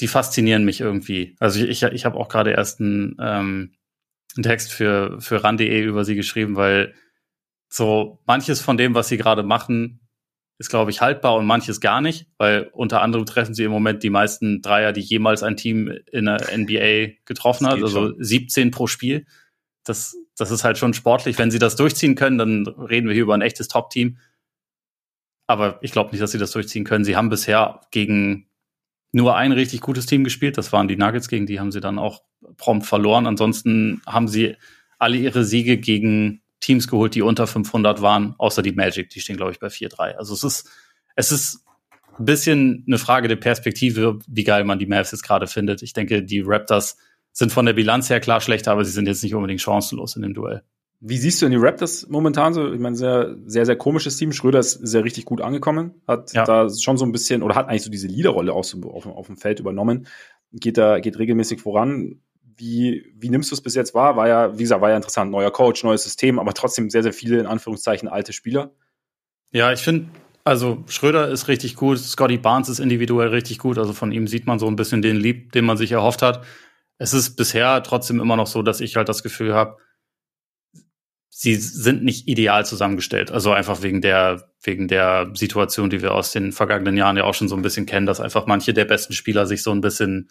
die faszinieren mich irgendwie. Also ich, ich, ich habe auch gerade erst einen, ähm, einen Text für, für ran.de über sie geschrieben, weil so manches von dem, was sie gerade machen, ist, glaube ich, haltbar und manches gar nicht, weil unter anderem treffen sie im Moment die meisten Dreier, die jemals ein Team in der NBA getroffen hat, also schon. 17 pro Spiel. Das, das ist halt schon sportlich. Wenn sie das durchziehen können, dann reden wir hier über ein echtes Top-Team. aber ich glaube nicht, dass sie das durchziehen können. Sie haben bisher gegen nur ein richtig gutes Team gespielt. Das waren die Nuggets, gegen die haben sie dann auch prompt verloren. Ansonsten haben sie alle ihre Siege gegen Teams geholt, die unter 500 waren, außer die Magic, die stehen, glaube ich, bei 4-3. Also es ist, es ist ein bisschen eine Frage der Perspektive, wie geil man die Mavs jetzt gerade findet. Ich denke, die Raptors sind von der Bilanz her klar schlechter, aber sie sind jetzt nicht unbedingt chancenlos in dem Duell. Wie siehst du in die Raptors momentan so? Ich meine, sehr, sehr, sehr komisches Team. Schröder ist sehr richtig gut angekommen, hat ja. da schon so ein bisschen oder hat eigentlich so diese Leaderrolle auch so auf, auf dem Feld übernommen. Geht da, geht regelmäßig voran. Wie, wie nimmst du es bis jetzt wahr? War ja, wie gesagt, war ja interessant. Neuer Coach, neues System, aber trotzdem sehr, sehr viele, in Anführungszeichen, alte Spieler. Ja, ich finde, also Schröder ist richtig gut, Scotty Barnes ist individuell richtig gut. Also von ihm sieht man so ein bisschen den Lieb, den man sich erhofft hat. Es ist bisher trotzdem immer noch so, dass ich halt das Gefühl habe, sie sind nicht ideal zusammengestellt. Also einfach wegen der, wegen der Situation, die wir aus den vergangenen Jahren ja auch schon so ein bisschen kennen, dass einfach manche der besten Spieler sich so ein bisschen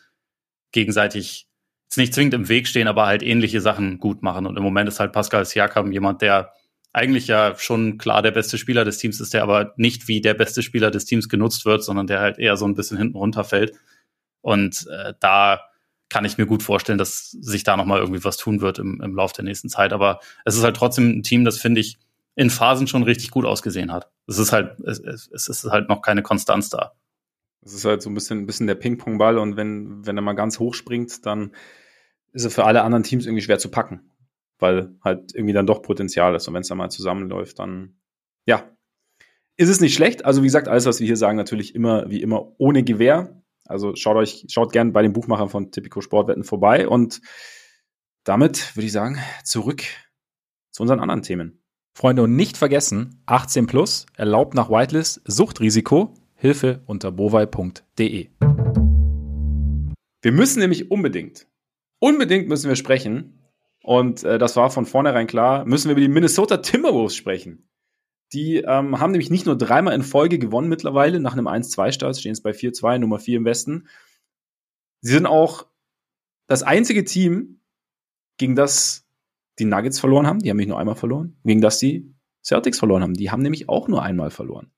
gegenseitig jetzt nicht zwingend im Weg stehen, aber halt ähnliche Sachen gut machen. Und im Moment ist halt Pascal Siakam jemand, der eigentlich ja schon klar der beste Spieler des Teams ist, der aber nicht wie der beste Spieler des Teams genutzt wird, sondern der halt eher so ein bisschen hinten runterfällt. Und äh, da kann ich mir gut vorstellen, dass sich da nochmal irgendwie was tun wird im, im Lauf der nächsten Zeit. Aber es ist halt trotzdem ein Team, das finde ich in Phasen schon richtig gut ausgesehen hat. Es ist halt, es, es ist halt noch keine Konstanz da. Es ist halt so ein bisschen, ein bisschen der Ping-Pong-Ball und wenn, wenn er mal ganz hoch springt, dann ist er für alle anderen Teams irgendwie schwer zu packen, weil halt irgendwie dann doch Potenzial ist und wenn es dann mal zusammenläuft, dann ja, ist es nicht schlecht. Also wie gesagt, alles, was wir hier sagen, natürlich immer wie immer ohne Gewehr. Also schaut euch, schaut gern bei den Buchmachern von Typico Sportwetten vorbei und damit würde ich sagen, zurück zu unseren anderen Themen. Freunde, und nicht vergessen, 18 plus, erlaubt nach Whitelist, Suchtrisiko, Hilfe unter bovai.de. Wir müssen nämlich unbedingt, unbedingt müssen wir sprechen, und äh, das war von vornherein klar, müssen wir über die Minnesota Timberwolves sprechen. Die ähm, haben nämlich nicht nur dreimal in Folge gewonnen mittlerweile, nach einem 1-2-Start stehen es bei 4-2, Nummer 4 im Westen. Sie sind auch das einzige Team, gegen das die Nuggets verloren haben. Die haben nicht nur einmal verloren. Gegen das die Celtics verloren haben. Die haben nämlich auch nur einmal verloren.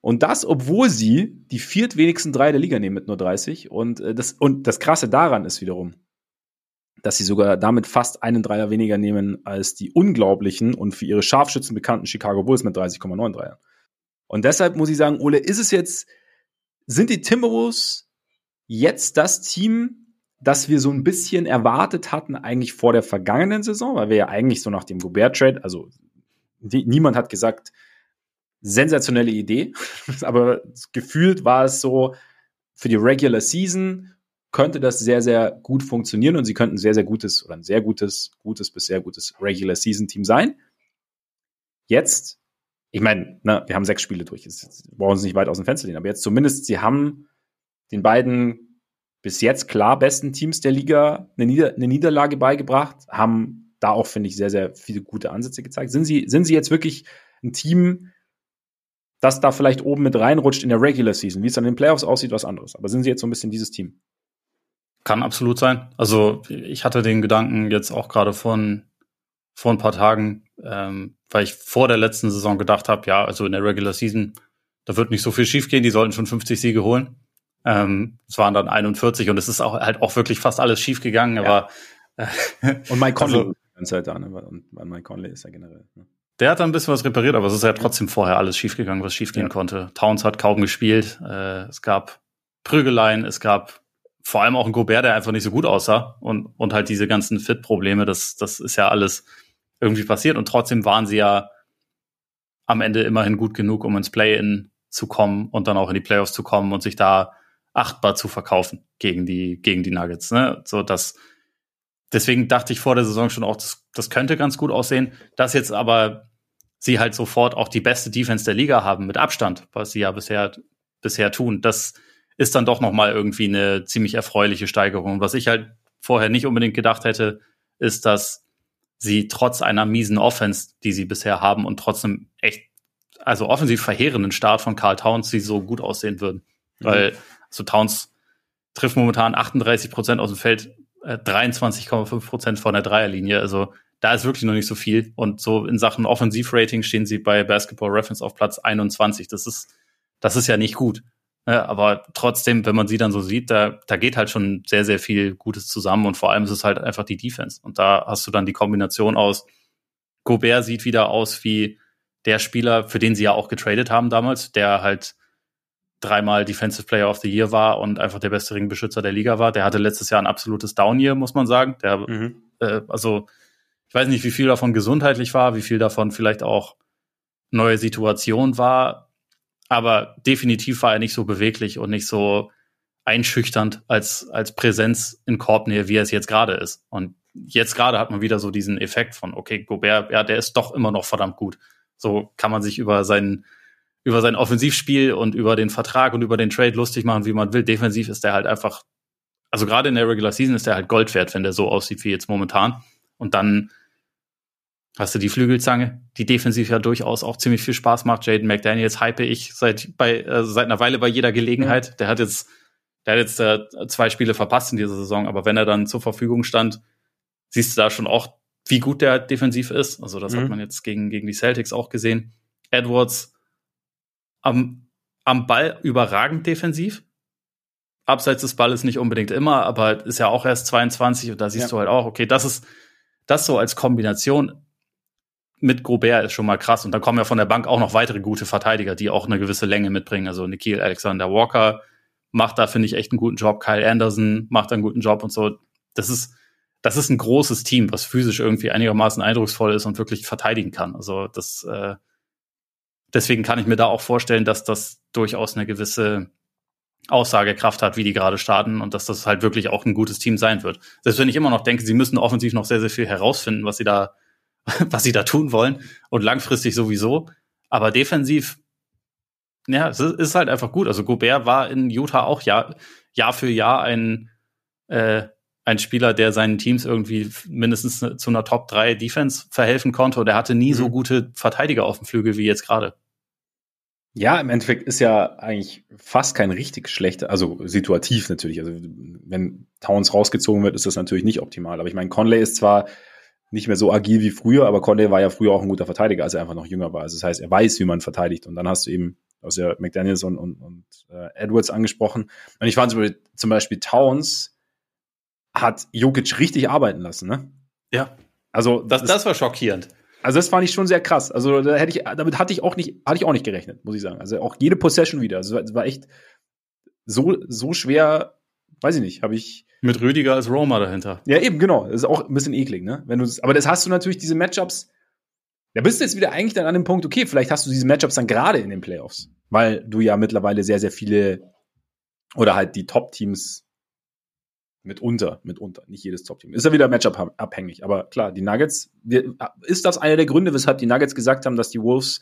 Und das, obwohl sie die viertwenigsten drei der Liga nehmen mit nur 30. Und, äh, das, und das Krasse daran ist wiederum, dass sie sogar damit fast einen Dreier weniger nehmen als die unglaublichen und für ihre Scharfschützen bekannten Chicago Bulls mit 30,9 Dreiern. Und deshalb muss ich sagen, Ole, ist es jetzt, sind die Timberwolves jetzt das Team, das wir so ein bisschen erwartet hatten eigentlich vor der vergangenen Saison, weil wir ja eigentlich so nach dem Gobert-Trade, also die, niemand hat gesagt, sensationelle Idee, aber gefühlt war es so für die Regular Season könnte das sehr, sehr gut funktionieren und sie könnten sehr, sehr gutes oder ein sehr gutes, gutes bis sehr gutes Regular Season Team sein. Jetzt, ich meine, ne, wir haben sechs Spiele durch, jetzt brauchen sie nicht weit aus dem Fenster lehnen, aber jetzt zumindest, sie haben den beiden bis jetzt klar besten Teams der Liga eine, Nieder eine Niederlage beigebracht, haben da auch, finde ich, sehr, sehr viele gute Ansätze gezeigt. Sind sie, sind sie jetzt wirklich ein Team, das da vielleicht oben mit reinrutscht in der Regular Season? Wie es dann in den Playoffs aussieht, was anderes. Aber sind sie jetzt so ein bisschen dieses Team? Kann absolut sein. Also ich hatte den Gedanken jetzt auch gerade von vor ein paar Tagen, ähm, weil ich vor der letzten Saison gedacht habe, ja, also in der Regular Season, da wird nicht so viel schiefgehen, die sollten schon 50 Siege holen. Ähm, es waren dann 41 und es ist auch halt auch wirklich fast alles schiefgegangen, ja. aber äh, und Mike Conley also, halt da, ne? und Mike Conley ist ja generell. Ne? Der hat dann ein bisschen was repariert, aber es ist ja trotzdem vorher alles schiefgegangen, was schiefgehen ja. konnte. Towns hat kaum gespielt, äh, es gab Prügeleien, es gab vor allem auch ein Gobert, der einfach nicht so gut aussah und, und halt diese ganzen Fit-Probleme, das, das ist ja alles irgendwie passiert und trotzdem waren sie ja am Ende immerhin gut genug, um ins Play-In zu kommen und dann auch in die Playoffs zu kommen und sich da achtbar zu verkaufen gegen die, gegen die Nuggets, ne? So, dass, deswegen dachte ich vor der Saison schon auch, das, das könnte ganz gut aussehen, dass jetzt aber sie halt sofort auch die beste Defense der Liga haben mit Abstand, was sie ja bisher, bisher tun, das, ist dann doch nochmal irgendwie eine ziemlich erfreuliche Steigerung. Was ich halt vorher nicht unbedingt gedacht hätte, ist, dass sie trotz einer miesen Offense, die sie bisher haben und trotzdem echt, also offensiv verheerenden Start von Carl Towns, sie so gut aussehen würden. Mhm. Weil, so Towns trifft momentan 38 Prozent aus dem Feld, äh, 23,5 Prozent von der Dreierlinie. Also da ist wirklich noch nicht so viel. Und so in Sachen Offensivrating stehen sie bei Basketball Reference auf Platz 21. Das ist, das ist ja nicht gut. Ja, aber trotzdem, wenn man sie dann so sieht, da, da geht halt schon sehr, sehr viel Gutes zusammen und vor allem ist es halt einfach die Defense. Und da hast du dann die Kombination aus, Gobert sieht wieder aus wie der Spieler, für den sie ja auch getradet haben damals, der halt dreimal Defensive Player of the Year war und einfach der beste Ringbeschützer der Liga war. Der hatte letztes Jahr ein absolutes Down-Year, muss man sagen. Der, mhm. äh, also, ich weiß nicht, wie viel davon gesundheitlich war, wie viel davon vielleicht auch neue Situation war aber definitiv war er nicht so beweglich und nicht so einschüchternd als, als Präsenz in Korbnähe, wie er es jetzt gerade ist. Und jetzt gerade hat man wieder so diesen Effekt von, okay, Gobert, ja, der ist doch immer noch verdammt gut. So kann man sich über sein, über sein Offensivspiel und über den Vertrag und über den Trade lustig machen, wie man will. Defensiv ist der halt einfach, also gerade in der Regular Season ist der halt Gold wert, wenn der so aussieht wie jetzt momentan. Und dann Hast du die Flügelzange, die defensiv ja durchaus auch ziemlich viel Spaß macht. Jaden McDaniels hype ich seit bei äh, seit einer Weile bei jeder Gelegenheit. Der hat jetzt der hat jetzt äh, zwei Spiele verpasst in dieser Saison, aber wenn er dann zur Verfügung stand, siehst du da schon auch, wie gut der defensiv ist. Also das mhm. hat man jetzt gegen gegen die Celtics auch gesehen. Edwards am am Ball überragend defensiv. Abseits des Balles nicht unbedingt immer, aber ist ja auch erst 22 und da siehst ja. du halt auch, okay, das ist das so als Kombination mit Gobert ist schon mal krass. Und dann kommen ja von der Bank auch noch weitere gute Verteidiger, die auch eine gewisse Länge mitbringen. Also Nikhil Alexander Walker macht da, finde ich, echt einen guten Job. Kyle Anderson macht einen guten Job und so. Das ist, das ist ein großes Team, was physisch irgendwie einigermaßen eindrucksvoll ist und wirklich verteidigen kann. Also das, äh, deswegen kann ich mir da auch vorstellen, dass das durchaus eine gewisse Aussagekraft hat, wie die gerade starten und dass das halt wirklich auch ein gutes Team sein wird. Selbst wenn ich immer noch denke, sie müssen offensiv noch sehr, sehr viel herausfinden, was sie da was sie da tun wollen und langfristig sowieso. Aber defensiv, ja, es ist halt einfach gut. Also Gobert war in Utah auch Jahr, Jahr für Jahr ein, äh, ein Spieler, der seinen Teams irgendwie mindestens zu einer Top 3 Defense verhelfen konnte und er hatte nie mhm. so gute Verteidiger auf dem Flügel wie jetzt gerade. Ja, im Endeffekt ist ja eigentlich fast kein richtig schlechter, also situativ natürlich. Also wenn Towns rausgezogen wird, ist das natürlich nicht optimal. Aber ich meine, Conley ist zwar nicht mehr so agil wie früher, aber Conley war ja früher auch ein guter Verteidiger, als er einfach noch jünger war. Also das heißt, er weiß, wie man verteidigt. Und dann hast du eben aus ja McDaniels und, und, und äh, Edwards angesprochen. Und ich fand zum Beispiel, zum Beispiel Towns hat Jokic richtig arbeiten lassen, ne? Ja. Also das, das, das war schockierend. Also das fand ich schon sehr krass. Also da hätte ich, damit hatte ich auch nicht, hatte ich auch nicht gerechnet, muss ich sagen. Also auch jede Possession wieder. Also es war echt so, so schwer, weiß ich nicht, habe ich, mit Rüdiger als Roma dahinter. Ja, eben, genau. Das ist auch ein bisschen eklig, ne? Wenn du, aber das hast du natürlich, diese Matchups. Da bist du jetzt wieder eigentlich dann an dem Punkt, okay, vielleicht hast du diese Matchups dann gerade in den Playoffs, weil du ja mittlerweile sehr, sehr viele oder halt die Top-Teams mitunter, mitunter, nicht jedes Top-Team. Ist ja wieder Matchup abhängig, aber klar, die Nuggets, ist das einer der Gründe, weshalb die Nuggets gesagt haben, dass die Wolves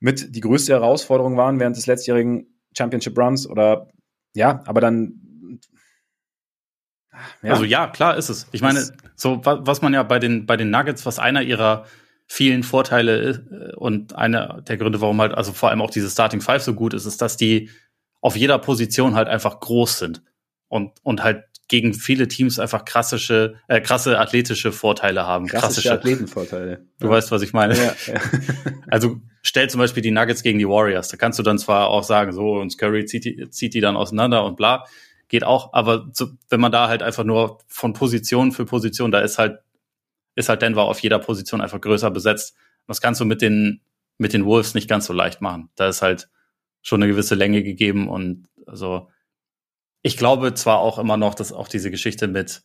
mit die größte Herausforderung waren während des letztjährigen Championship Runs oder ja, aber dann ja. Also ja, klar ist es. Ich meine, so was man ja bei den bei den Nuggets, was einer ihrer vielen Vorteile ist äh, und einer der Gründe, warum halt also vor allem auch diese Starting Five so gut ist, ist, dass die auf jeder Position halt einfach groß sind und und halt gegen viele Teams einfach krassische, äh, krasse athletische Vorteile haben. Krassische Athletenvorteile. Du ja. weißt, was ich meine. Ja, ja. also stell zum Beispiel die Nuggets gegen die Warriors. Da kannst du dann zwar auch sagen, so und Curry zieht die, zieht die dann auseinander und bla geht auch, aber so, wenn man da halt einfach nur von Position für Position, da ist halt, ist halt Denver auf jeder Position einfach größer besetzt. Das kannst du mit den, mit den Wolves nicht ganz so leicht machen. Da ist halt schon eine gewisse Länge gegeben und also ich glaube zwar auch immer noch, dass auch diese Geschichte mit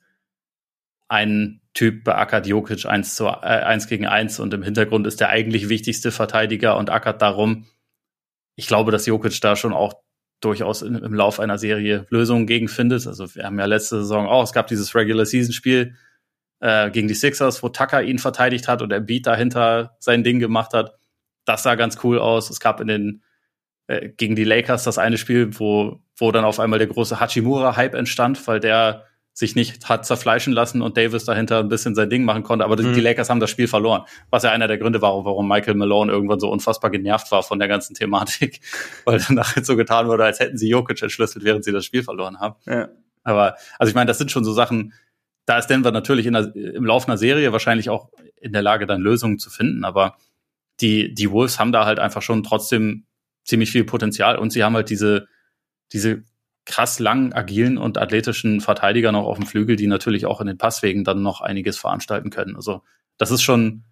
ein Typ beackert Jokic eins zu äh, eins gegen eins und im Hintergrund ist der eigentlich wichtigste Verteidiger und ackert darum. Ich glaube, dass Jokic da schon auch durchaus in, im Lauf einer Serie Lösungen gegen findet. Also wir haben ja letzte Saison auch, es gab dieses Regular Season Spiel äh, gegen die Sixers, wo Tucker ihn verteidigt hat und der Beat dahinter sein Ding gemacht hat. Das sah ganz cool aus. Es gab in den äh, gegen die Lakers das eine Spiel, wo wo dann auf einmal der große Hachimura Hype entstand, weil der sich nicht hat zerfleischen lassen und Davis dahinter ein bisschen sein Ding machen konnte. Aber mhm. die Lakers haben das Spiel verloren. Was ja einer der Gründe war, warum Michael Malone irgendwann so unfassbar genervt war von der ganzen Thematik. Weil danach so getan wurde, als hätten sie Jokic entschlüsselt, während sie das Spiel verloren haben. Ja. Aber, also ich meine, das sind schon so Sachen, da ist Denver natürlich in der, im Laufe einer Serie wahrscheinlich auch in der Lage, dann Lösungen zu finden, aber die, die Wolves haben da halt einfach schon trotzdem ziemlich viel Potenzial und sie haben halt diese, diese krass langen, agilen und athletischen Verteidiger noch auf dem Flügel, die natürlich auch in den Passwegen dann noch einiges veranstalten können. Also das ist schon,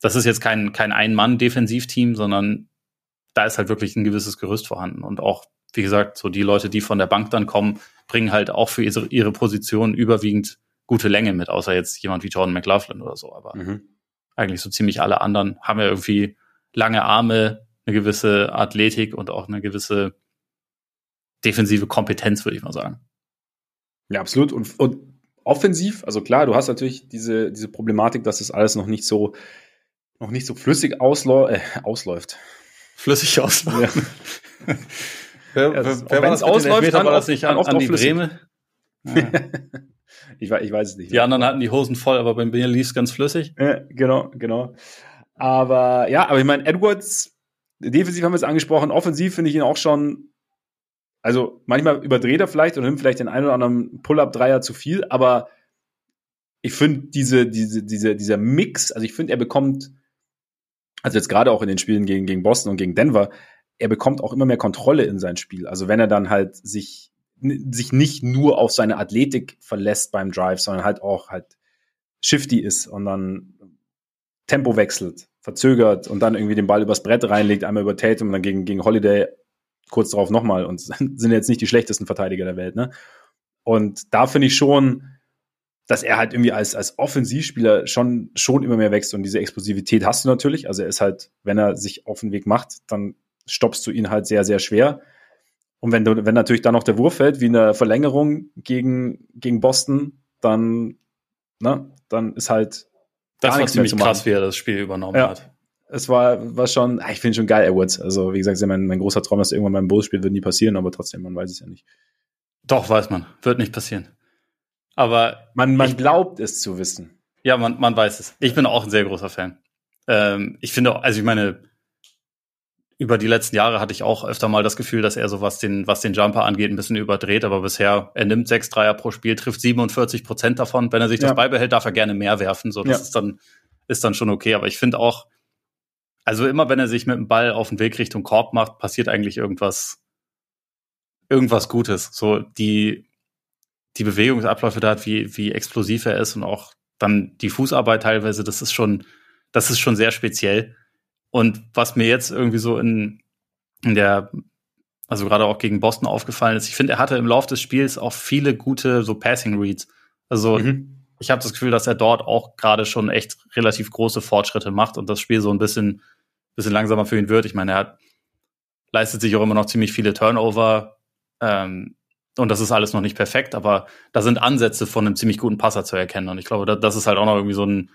das ist jetzt kein, kein Ein-Mann-Defensivteam, sondern da ist halt wirklich ein gewisses Gerüst vorhanden. Und auch, wie gesagt, so die Leute, die von der Bank dann kommen, bringen halt auch für ihre Position überwiegend gute Länge mit, außer jetzt jemand wie Jordan McLaughlin oder so. Aber mhm. eigentlich so ziemlich alle anderen haben ja irgendwie lange Arme, eine gewisse Athletik und auch eine gewisse defensive Kompetenz, würde ich mal sagen. Ja, absolut. Und, und offensiv, also klar, du hast natürlich diese, diese Problematik, dass das alles noch nicht so, noch nicht so flüssig ausläu äh, ausläuft. Flüssig ausläuft. Ja. wer, ja, wer, wer war das ausläuft, dann war das nicht an, an die Breme? Ja. ich, weiß, ich weiß es nicht. Die anderen hatten die Hosen voll, aber bei mir lief es ganz flüssig. Ja, genau, genau. Aber ja, aber ich meine, Edwards, defensiv haben wir es angesprochen, offensiv finde ich ihn auch schon also manchmal überdreht er vielleicht und nimmt vielleicht den einen oder anderen Pull-up-Dreier zu viel, aber ich finde diese, diese, diese, dieser Mix, also ich finde, er bekommt, also jetzt gerade auch in den Spielen gegen, gegen Boston und gegen Denver, er bekommt auch immer mehr Kontrolle in sein Spiel. Also wenn er dann halt sich, sich nicht nur auf seine Athletik verlässt beim Drive, sondern halt auch halt shifty ist und dann Tempo wechselt, verzögert und dann irgendwie den Ball übers Brett reinlegt, einmal über Tatum und dann gegen, gegen Holiday kurz darauf nochmal und sind jetzt nicht die schlechtesten Verteidiger der Welt. Ne? Und da finde ich schon, dass er halt irgendwie als, als Offensivspieler schon, schon immer mehr wächst und diese Explosivität hast du natürlich. Also er ist halt, wenn er sich auf den Weg macht, dann stoppst du ihn halt sehr, sehr schwer. Und wenn du, wenn natürlich dann noch der Wurf fällt, wie eine Verlängerung gegen, gegen Boston, dann, ne, dann ist halt. Das war ziemlich krass, wie er das Spiel übernommen ja. hat es war, war schon, ah, ich finde schon geil, Edwards. Also, wie gesagt, ist ja mein, mein großer Traum, dass irgendwann beim Bulls spielt, wird nie passieren, aber trotzdem, man weiß es ja nicht. Doch, weiß man. Wird nicht passieren. Aber. Man, man ich, glaubt es zu wissen. Ja, man, man weiß es. Ich bin auch ein sehr großer Fan. Ähm, ich finde, also ich meine, über die letzten Jahre hatte ich auch öfter mal das Gefühl, dass er so was den, was den Jumper angeht, ein bisschen überdreht, aber bisher, er nimmt sechs Dreier pro Spiel, trifft 47 Prozent davon. Wenn er sich ja. das beibehält, darf er gerne mehr werfen. So, das ja. ist dann, ist dann schon okay. Aber ich finde auch, also immer wenn er sich mit dem Ball auf den Weg Richtung Korb macht, passiert eigentlich irgendwas, irgendwas Gutes. So die, die Bewegungsabläufe da wie, wie explosiv er ist und auch dann die Fußarbeit teilweise, das ist schon, das ist schon sehr speziell. Und was mir jetzt irgendwie so in, in der, also gerade auch gegen Boston aufgefallen ist, ich finde, er hatte im Laufe des Spiels auch viele gute so Passing Reads. Also mhm. Ich habe das Gefühl, dass er dort auch gerade schon echt relativ große Fortschritte macht und das Spiel so ein bisschen bisschen langsamer für ihn wird. Ich meine, er hat, leistet sich auch immer noch ziemlich viele Turnover. Ähm, und das ist alles noch nicht perfekt, aber da sind Ansätze von einem ziemlich guten Passer zu erkennen. Und ich glaube, das ist halt auch noch irgendwie so ein,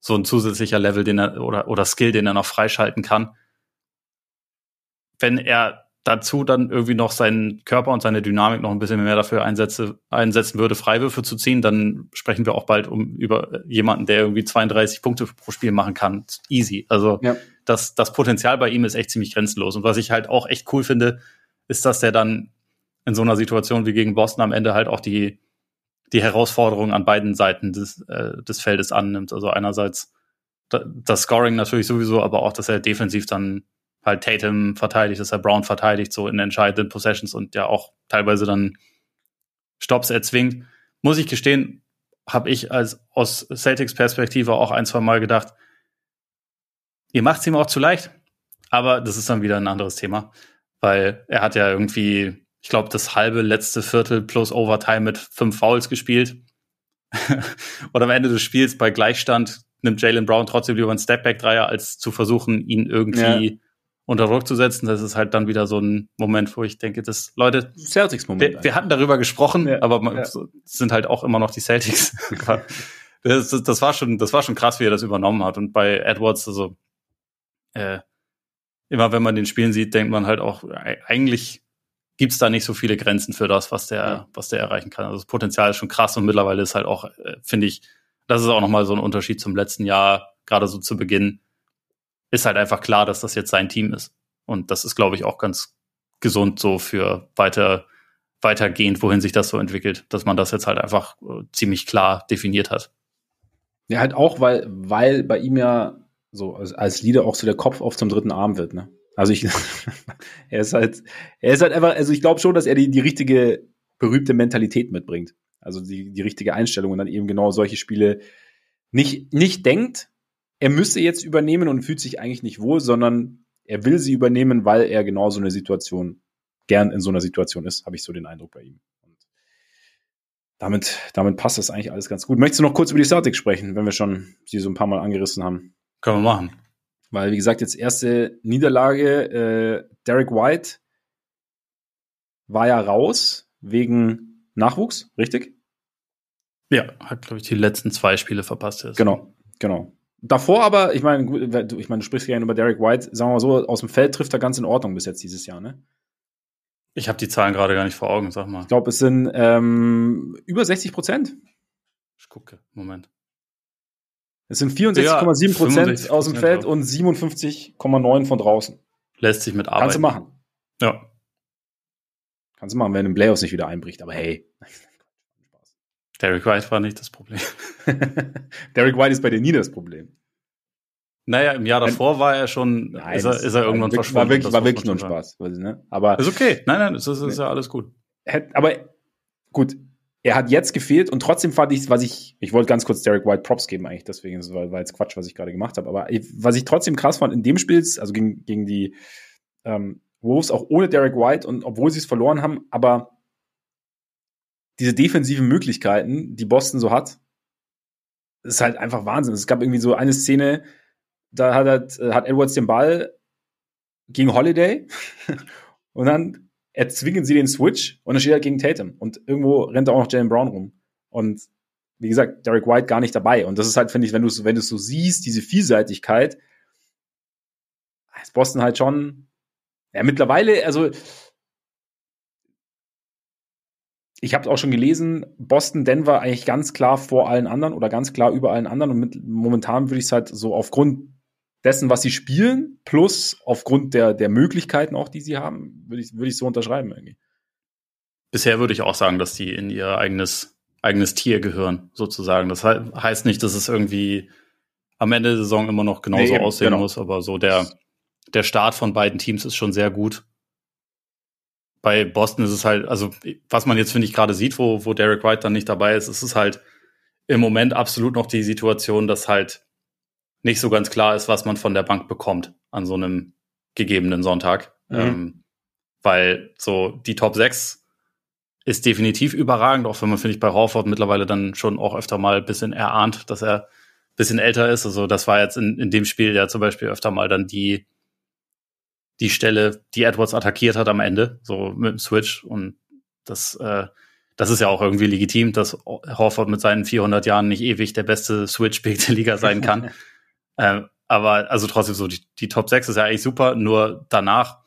so ein zusätzlicher Level, den er oder, oder Skill, den er noch freischalten kann. Wenn er dazu dann irgendwie noch seinen Körper und seine Dynamik noch ein bisschen mehr dafür einsetze, einsetzen würde, Freiwürfe zu ziehen, dann sprechen wir auch bald um über jemanden, der irgendwie 32 Punkte pro Spiel machen kann. Easy. Also ja. das, das Potenzial bei ihm ist echt ziemlich grenzenlos. Und was ich halt auch echt cool finde, ist, dass der dann in so einer Situation wie gegen Boston am Ende halt auch die, die Herausforderung an beiden Seiten des, äh, des Feldes annimmt. Also einerseits das Scoring natürlich sowieso, aber auch, dass er defensiv dann halt Tatum verteidigt, dass er Brown verteidigt, so in entscheidenden Possessions und ja auch teilweise dann Stops erzwingt. Muss ich gestehen, habe ich als aus Celtics Perspektive auch ein, zwei Mal gedacht, ihr macht es ihm auch zu leicht. Aber das ist dann wieder ein anderes Thema, weil er hat ja irgendwie, ich glaube, das halbe letzte Viertel plus Overtime mit fünf Fouls gespielt. und am Ende des Spiels bei Gleichstand nimmt Jalen Brown trotzdem lieber einen Stepback-Dreier, als zu versuchen, ihn irgendwie ja unter Druck zu setzen. Das ist halt dann wieder so ein Moment, wo ich denke, dass Leute, Celtics-Moment. Wir, wir, hatten darüber gesprochen, ja, aber man, ja. sind halt auch immer noch die Celtics. das, das, das, war schon, das war schon krass, wie er das übernommen hat. Und bei Edwards, also äh, immer wenn man den Spielen sieht, denkt man halt auch, eigentlich gibt's da nicht so viele Grenzen für das, was der, ja. was der erreichen kann. Also das Potenzial ist schon krass und mittlerweile ist halt auch, äh, finde ich, das ist auch nochmal so ein Unterschied zum letzten Jahr, gerade so zu Beginn ist halt einfach klar, dass das jetzt sein Team ist. Und das ist, glaube ich, auch ganz gesund so für weiter, weitergehend, wohin sich das so entwickelt, dass man das jetzt halt einfach äh, ziemlich klar definiert hat. Ja, halt auch, weil, weil bei ihm ja so als, als Leader auch so der Kopf auf zum dritten Arm wird, ne? Also ich, er ist halt, er ist halt einfach, also ich glaube schon, dass er die, die richtige, berühmte Mentalität mitbringt. Also die, die richtige Einstellung und dann eben genau solche Spiele nicht, nicht denkt, er müsse jetzt übernehmen und fühlt sich eigentlich nicht wohl, sondern er will sie übernehmen, weil er genau so eine Situation gern in so einer Situation ist, habe ich so den Eindruck bei ihm. Und damit, damit passt das eigentlich alles ganz gut. Möchtest du noch kurz über die Celtics sprechen, wenn wir schon sie so ein paar Mal angerissen haben? Können wir machen. Weil, wie gesagt, jetzt erste Niederlage. Äh, Derek White war ja raus wegen Nachwuchs, richtig? Ja, hat, glaube ich, die letzten zwei Spiele verpasst. Jetzt. Genau, genau. Davor aber, ich meine, ich meine, du sprichst gerne über Derek White, sagen wir mal so, aus dem Feld trifft er ganz in Ordnung bis jetzt dieses Jahr, ne? Ich habe die Zahlen gerade gar nicht vor Augen, sag mal. Ich glaube, es sind ähm, über 60 Prozent. Ich gucke, Moment. Es sind 64,7 Prozent ja, aus dem Feld und 57,9 von draußen. Lässt sich mit arbeiten. Kannst du machen. Ja. Kannst du machen, wenn ein Playoffs nicht wieder einbricht, aber hey. Derek White war nicht das Problem. Derek White ist bei dir nie das Problem. Naja, im Jahr davor war er schon, nein, ist, er, ist er irgendwann war, verschwunden. War wirklich, war wirklich nur ein Spaß. Ich, ne? Aber ist okay. Nein, nein, das ist, ist ja alles gut. Aber gut, er hat jetzt gefehlt und trotzdem fand ich, was ich, ich wollte ganz kurz Derek White Props geben eigentlich, deswegen war, war jetzt Quatsch, was ich gerade gemacht habe. Aber was ich trotzdem krass fand in dem Spiel, also gegen, gegen die ähm, Wolves, auch ohne Derek White und obwohl sie es verloren haben, aber diese defensiven Möglichkeiten, die Boston so hat, ist halt einfach Wahnsinn. Es gab irgendwie so eine Szene, da hat, halt, hat Edwards den Ball gegen Holiday und dann erzwingen sie den Switch und dann steht er gegen Tatum. Und irgendwo rennt auch noch Jalen Brown rum. Und wie gesagt, Derek White gar nicht dabei. Und das ist halt, finde ich, wenn du es wenn so siehst, diese Vielseitigkeit, ist Boston halt schon ja, mittlerweile, also ich habe auch schon gelesen, Boston, Denver eigentlich ganz klar vor allen anderen oder ganz klar über allen anderen. Und mit, momentan würde ich es halt so aufgrund dessen, was sie spielen, plus aufgrund der, der Möglichkeiten auch, die sie haben, würde ich, würde ich so unterschreiben irgendwie. Bisher würde ich auch sagen, dass die in ihr eigenes, eigenes Tier gehören, sozusagen. Das heißt nicht, dass es irgendwie am Ende der Saison immer noch genauso nee, aussehen genau. muss, aber so der, der Start von beiden Teams ist schon sehr gut. Bei Boston ist es halt, also was man jetzt, finde ich, gerade sieht, wo, wo Derek White dann nicht dabei ist, ist es halt im Moment absolut noch die Situation, dass halt nicht so ganz klar ist, was man von der Bank bekommt an so einem gegebenen Sonntag. Mhm. Ähm, weil so die Top 6 ist definitiv überragend, auch wenn man, finde ich, bei Horford mittlerweile dann schon auch öfter mal ein bisschen erahnt, dass er ein bisschen älter ist. Also das war jetzt in, in dem Spiel ja zum Beispiel öfter mal dann die, die Stelle, die Edwards attackiert hat am Ende, so mit dem Switch. Und das, äh, das ist ja auch irgendwie legitim, dass Horford mit seinen 400 Jahren nicht ewig der beste Switch-Pick der Liga sein kann. Ähm, aber also trotzdem so, die, die Top 6 ist ja eigentlich super, nur danach,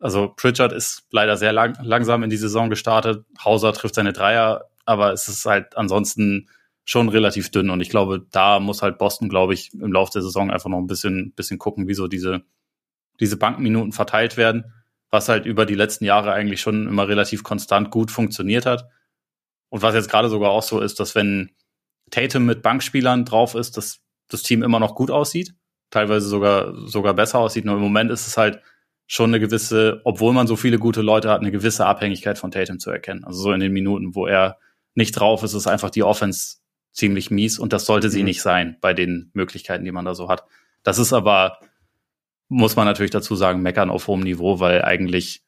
also Pritchard ist leider sehr lang, langsam in die Saison gestartet, Hauser trifft seine Dreier, aber es ist halt ansonsten schon relativ dünn und ich glaube, da muss halt Boston, glaube ich, im Laufe der Saison einfach noch ein bisschen, bisschen gucken, wie so diese, diese Bankminuten verteilt werden, was halt über die letzten Jahre eigentlich schon immer relativ konstant gut funktioniert hat. Und was jetzt gerade sogar auch so ist, dass wenn Tatum mit Bankspielern drauf ist, dass das Team immer noch gut aussieht, teilweise sogar, sogar besser aussieht. Nur im Moment ist es halt schon eine gewisse, obwohl man so viele gute Leute hat, eine gewisse Abhängigkeit von Tatum zu erkennen. Also so in den Minuten, wo er nicht drauf ist, ist einfach die Offense ziemlich mies und das sollte sie mhm. nicht sein bei den Möglichkeiten, die man da so hat. Das ist aber, muss man natürlich dazu sagen, meckern auf hohem Niveau, weil eigentlich,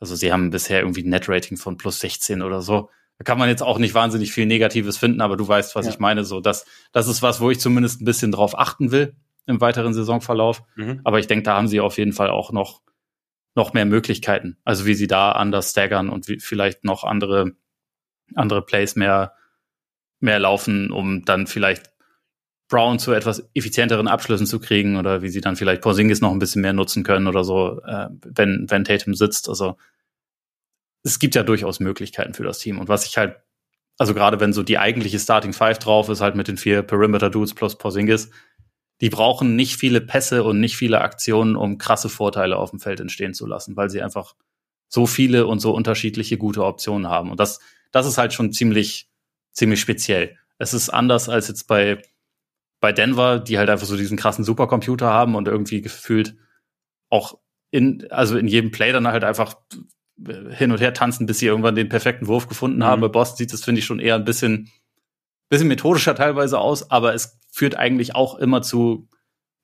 also sie haben bisher irgendwie ein Net-Rating von plus 16 oder so. Da kann man jetzt auch nicht wahnsinnig viel Negatives finden, aber du weißt, was ja. ich meine. So, das, das ist was, wo ich zumindest ein bisschen drauf achten will im weiteren Saisonverlauf. Mhm. Aber ich denke, da haben sie auf jeden Fall auch noch, noch mehr Möglichkeiten. Also wie sie da anders staggern und wie vielleicht noch andere, andere Plays mehr, mehr laufen, um dann vielleicht Brown zu etwas effizienteren Abschlüssen zu kriegen oder wie sie dann vielleicht Porzingis noch ein bisschen mehr nutzen können oder so, äh, wenn, wenn Tatum sitzt. Also es gibt ja durchaus Möglichkeiten für das Team. Und was ich halt, also gerade wenn so die eigentliche Starting Five drauf ist, halt mit den vier Perimeter Dudes plus Porzingis, die brauchen nicht viele Pässe und nicht viele Aktionen, um krasse Vorteile auf dem Feld entstehen zu lassen, weil sie einfach so viele und so unterschiedliche gute Optionen haben. Und das, das ist halt schon ziemlich, ziemlich speziell. Es ist anders als jetzt bei, bei Denver, die halt einfach so diesen krassen Supercomputer haben und irgendwie gefühlt auch in, also in jedem Play dann halt einfach hin und her tanzen, bis sie irgendwann den perfekten Wurf gefunden haben. Mhm. Bei Boston sieht das, finde ich, schon eher ein bisschen, bisschen methodischer teilweise aus, aber es führt eigentlich auch immer zu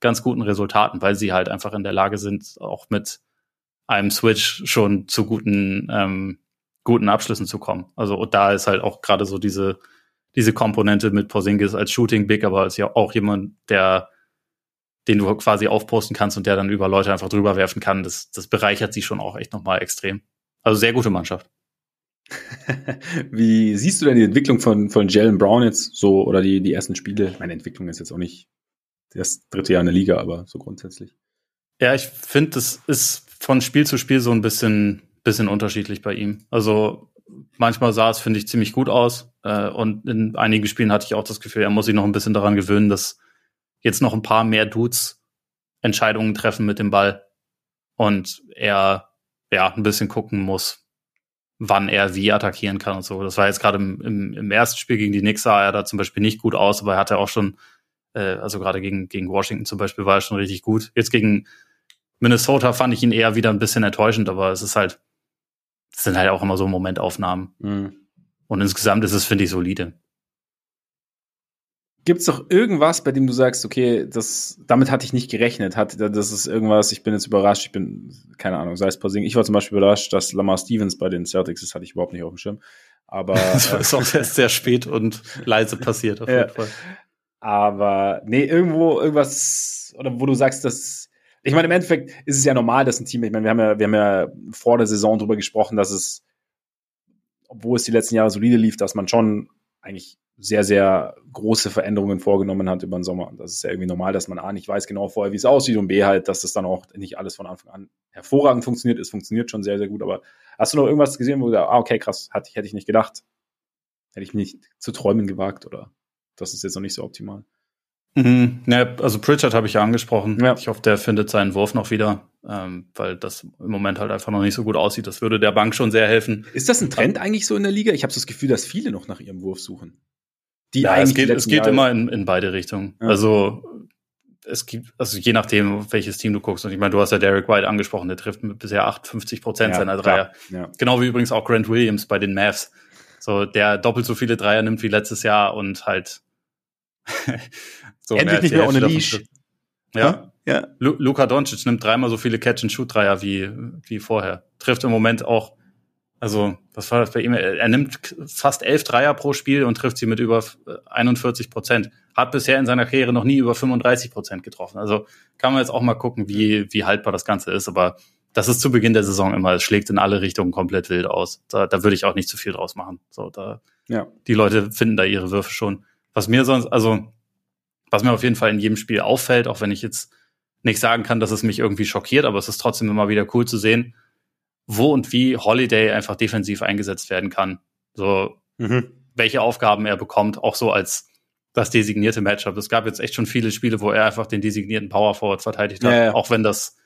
ganz guten Resultaten, weil sie halt einfach in der Lage sind, auch mit einem Switch schon zu guten, ähm, guten Abschlüssen zu kommen. Also und da ist halt auch gerade so diese, diese Komponente mit Porzingis als Shooting Big, aber als ja auch jemand, der den du quasi aufposten kannst und der dann über Leute einfach drüber werfen kann, das, das bereichert sie schon auch echt nochmal extrem. Also sehr gute Mannschaft. Wie siehst du denn die Entwicklung von, von Jalen Brown jetzt so oder die, die ersten Spiele? Meine Entwicklung ist jetzt auch nicht das dritte Jahr in der Liga, aber so grundsätzlich. Ja, ich finde, das ist von Spiel zu Spiel so ein bisschen, bisschen unterschiedlich bei ihm. Also manchmal sah es, finde ich, ziemlich gut aus. Äh, und in einigen Spielen hatte ich auch das Gefühl, er muss sich noch ein bisschen daran gewöhnen, dass jetzt noch ein paar mehr Dudes Entscheidungen treffen mit dem Ball und er ja ein bisschen gucken muss, wann er wie attackieren kann und so. Das war jetzt gerade im, im, im, ersten Spiel gegen die Knicks sah er da zum Beispiel nicht gut aus, aber er hatte auch schon, äh, also gerade gegen, gegen Washington zum Beispiel war er schon richtig gut. Jetzt gegen Minnesota fand ich ihn eher wieder ein bisschen enttäuschend, aber es ist halt, es sind halt auch immer so Momentaufnahmen. Mhm. Und insgesamt ist es, finde ich, solide. Gibt es doch irgendwas, bei dem du sagst, okay, das, damit hatte ich nicht gerechnet, hat, das ist irgendwas, ich bin jetzt überrascht, ich bin, keine Ahnung, sei es Pausing. Ich war zum Beispiel überrascht, dass Lamar Stevens bei den Celtics ist, hatte ich überhaupt nicht auf dem Schirm. Aber. das ist auch sehr, sehr spät und leise passiert, auf jeden Fall. Aber, nee, irgendwo, irgendwas, oder wo du sagst, dass, ich meine, im Endeffekt ist es ja normal, dass ein Team, ich meine, wir haben ja, wir haben ja vor der Saison drüber gesprochen, dass es, obwohl es die letzten Jahre solide lief, dass man schon eigentlich sehr, sehr große Veränderungen vorgenommen hat über den Sommer. Und das ist ja irgendwie normal, dass man A nicht weiß genau vorher, wie es aussieht und B halt, dass das dann auch nicht alles von Anfang an hervorragend funktioniert. Es funktioniert schon sehr, sehr gut. Aber hast du noch irgendwas gesehen, wo du sagst, ah, okay, krass, hätte ich nicht gedacht. Hätte ich nicht zu träumen gewagt oder das ist jetzt noch nicht so optimal. Mhm. Ja, also Pritchard habe ich ja angesprochen. Ja. Ich hoffe, der findet seinen Wurf noch wieder, ähm, weil das im Moment halt einfach noch nicht so gut aussieht. Das würde der Bank schon sehr helfen. Ist das ein Trend eigentlich so in der Liga? Ich habe das Gefühl, dass viele noch nach ihrem Wurf suchen. Die ja, es geht, es geht immer in, in beide Richtungen. Ja. Also es gibt, also je nachdem, welches Team du guckst. Und ich meine, du hast ja Derek White angesprochen, der trifft mit bisher 58 Prozent ja, seiner Dreier. Ja. Genau wie übrigens auch Grant Williams bei den Mavs. So, der doppelt so viele Dreier nimmt wie letztes Jahr und halt so Endlich nicht mehr ohne Leash. Ja. ja. Luka Doncic nimmt dreimal so viele Catch-and-Shoot-Dreier wie, wie vorher. Trifft im Moment auch also, was war das bei ihm? Er nimmt fast elf Dreier pro Spiel und trifft sie mit über 41 Prozent. Hat bisher in seiner Karriere noch nie über 35 Prozent getroffen. Also kann man jetzt auch mal gucken, wie, wie haltbar das Ganze ist. Aber das ist zu Beginn der Saison immer. Es schlägt in alle Richtungen komplett wild aus. Da, da würde ich auch nicht zu viel draus machen. So, da, ja. Die Leute finden da ihre Würfe schon. Was mir sonst, also, was mir auf jeden Fall in jedem Spiel auffällt, auch wenn ich jetzt nicht sagen kann, dass es mich irgendwie schockiert, aber es ist trotzdem immer wieder cool zu sehen, wo und wie Holiday einfach defensiv eingesetzt werden kann. So, mhm. welche Aufgaben er bekommt, auch so als das designierte Matchup. Es gab jetzt echt schon viele Spiele, wo er einfach den designierten Power Forward verteidigt hat, ja, ja. auch wenn das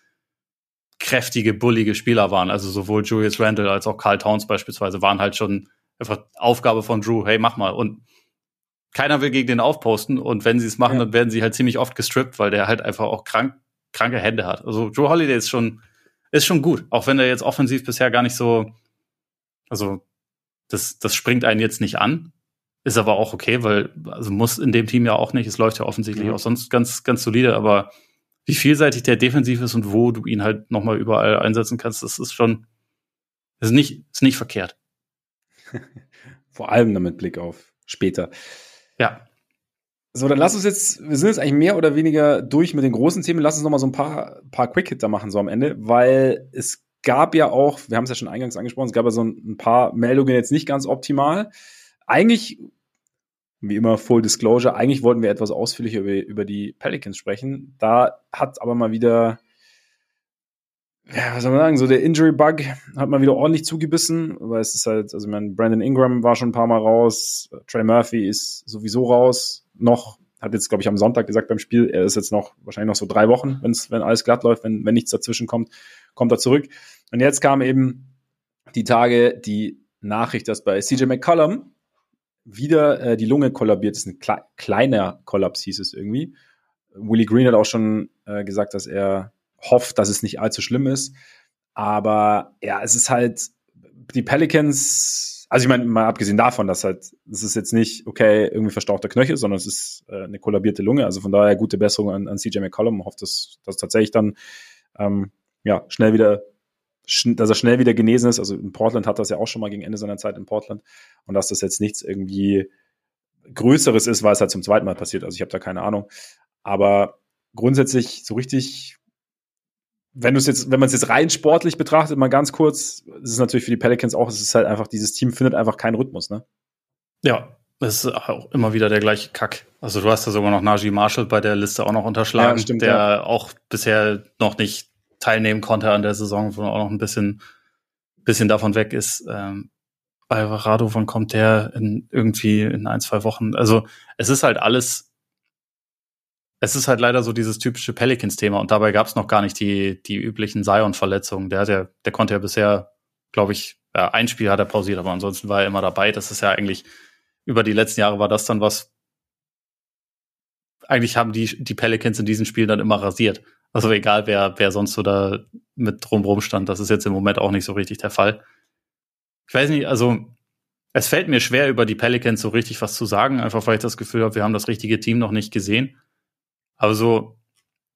kräftige, bullige Spieler waren. Also sowohl Julius Randle als auch Carl Towns beispielsweise waren halt schon einfach Aufgabe von Drew, hey, mach mal. Und keiner will gegen den aufposten und wenn sie es machen, ja. dann werden sie halt ziemlich oft gestrippt, weil der halt einfach auch krank, kranke Hände hat. Also Drew Holiday ist schon ist schon gut, auch wenn er jetzt offensiv bisher gar nicht so, also das, das springt einen jetzt nicht an, ist aber auch okay, weil also muss in dem Team ja auch nicht. Es läuft ja offensichtlich mhm. auch sonst ganz ganz solide, aber wie vielseitig der defensiv ist und wo du ihn halt nochmal überall einsetzen kannst, das ist schon ist nicht ist nicht verkehrt. Vor allem damit Blick auf später. Ja. So, dann lass uns jetzt, wir sind jetzt eigentlich mehr oder weniger durch mit den großen Themen. Lass uns noch mal so ein paar, paar Quick-Hitter machen so am Ende, weil es gab ja auch, wir haben es ja schon eingangs angesprochen, es gab ja so ein, paar Meldungen jetzt nicht ganz optimal. Eigentlich, wie immer Full Disclosure, eigentlich wollten wir etwas ausführlicher über, über die Pelicans sprechen. Da hat aber mal wieder ja, was soll man sagen, so der Injury Bug hat mal wieder ordentlich zugebissen, weil es ist halt, also ich meine, Brandon Ingram war schon ein paar Mal raus, Trey Murphy ist sowieso raus, noch, hat jetzt, glaube ich, am Sonntag gesagt beim Spiel, er ist jetzt noch wahrscheinlich noch so drei Wochen, wenn's, wenn alles glatt läuft, wenn, wenn nichts dazwischen kommt, kommt er zurück. Und jetzt kam eben die Tage die Nachricht, dass bei CJ McCollum wieder äh, die Lunge kollabiert ist. Ein kle kleiner Kollaps hieß es irgendwie. Willie Green hat auch schon äh, gesagt, dass er hofft, dass es nicht allzu schlimm ist. Aber ja, es ist halt, die Pelicans, also ich meine, mal abgesehen davon, dass halt, es ist jetzt nicht, okay, irgendwie verstauchter Knöchel, sondern es ist äh, eine kollabierte Lunge. Also von daher gute Besserung an, an CJ McCollum. Hofft, dass, dass tatsächlich dann ähm, ja, schnell wieder dass er schnell wieder genesen ist. Also in Portland hat das ja auch schon mal gegen Ende seiner Zeit in Portland. Und dass das jetzt nichts irgendwie Größeres ist, weil es halt zum zweiten Mal passiert. Also ich habe da keine Ahnung. Aber grundsätzlich so richtig, wenn du es jetzt, wenn man es jetzt rein sportlich betrachtet, mal ganz kurz, ist es natürlich für die Pelicans auch, es ist halt einfach, dieses Team findet einfach keinen Rhythmus, ne? Ja, das ist auch immer wieder der gleiche Kack. Also du hast da sogar noch Najee Marshall bei der Liste auch noch unterschlagen, ja, stimmt, der ja. auch bisher noch nicht teilnehmen konnte an der Saison, wo er auch noch ein bisschen, bisschen davon weg ist. Ähm, Alvarado, wann kommt der in irgendwie in ein, zwei Wochen? Also es ist halt alles, es ist halt leider so dieses typische Pelicans-Thema und dabei gab es noch gar nicht die, die üblichen Zion-Verletzungen. Der ja, der konnte ja bisher, glaube ich, ja, ein Spiel hat er pausiert, aber ansonsten war er immer dabei. Das ist ja eigentlich, über die letzten Jahre war das dann was, eigentlich haben die, die Pelicans in diesen Spielen dann immer rasiert. Also egal, wer, wer sonst so da mit drumrum stand, das ist jetzt im Moment auch nicht so richtig der Fall. Ich weiß nicht, also es fällt mir schwer, über die Pelicans so richtig was zu sagen, einfach weil ich das Gefühl habe, wir haben das richtige Team noch nicht gesehen. Aber so,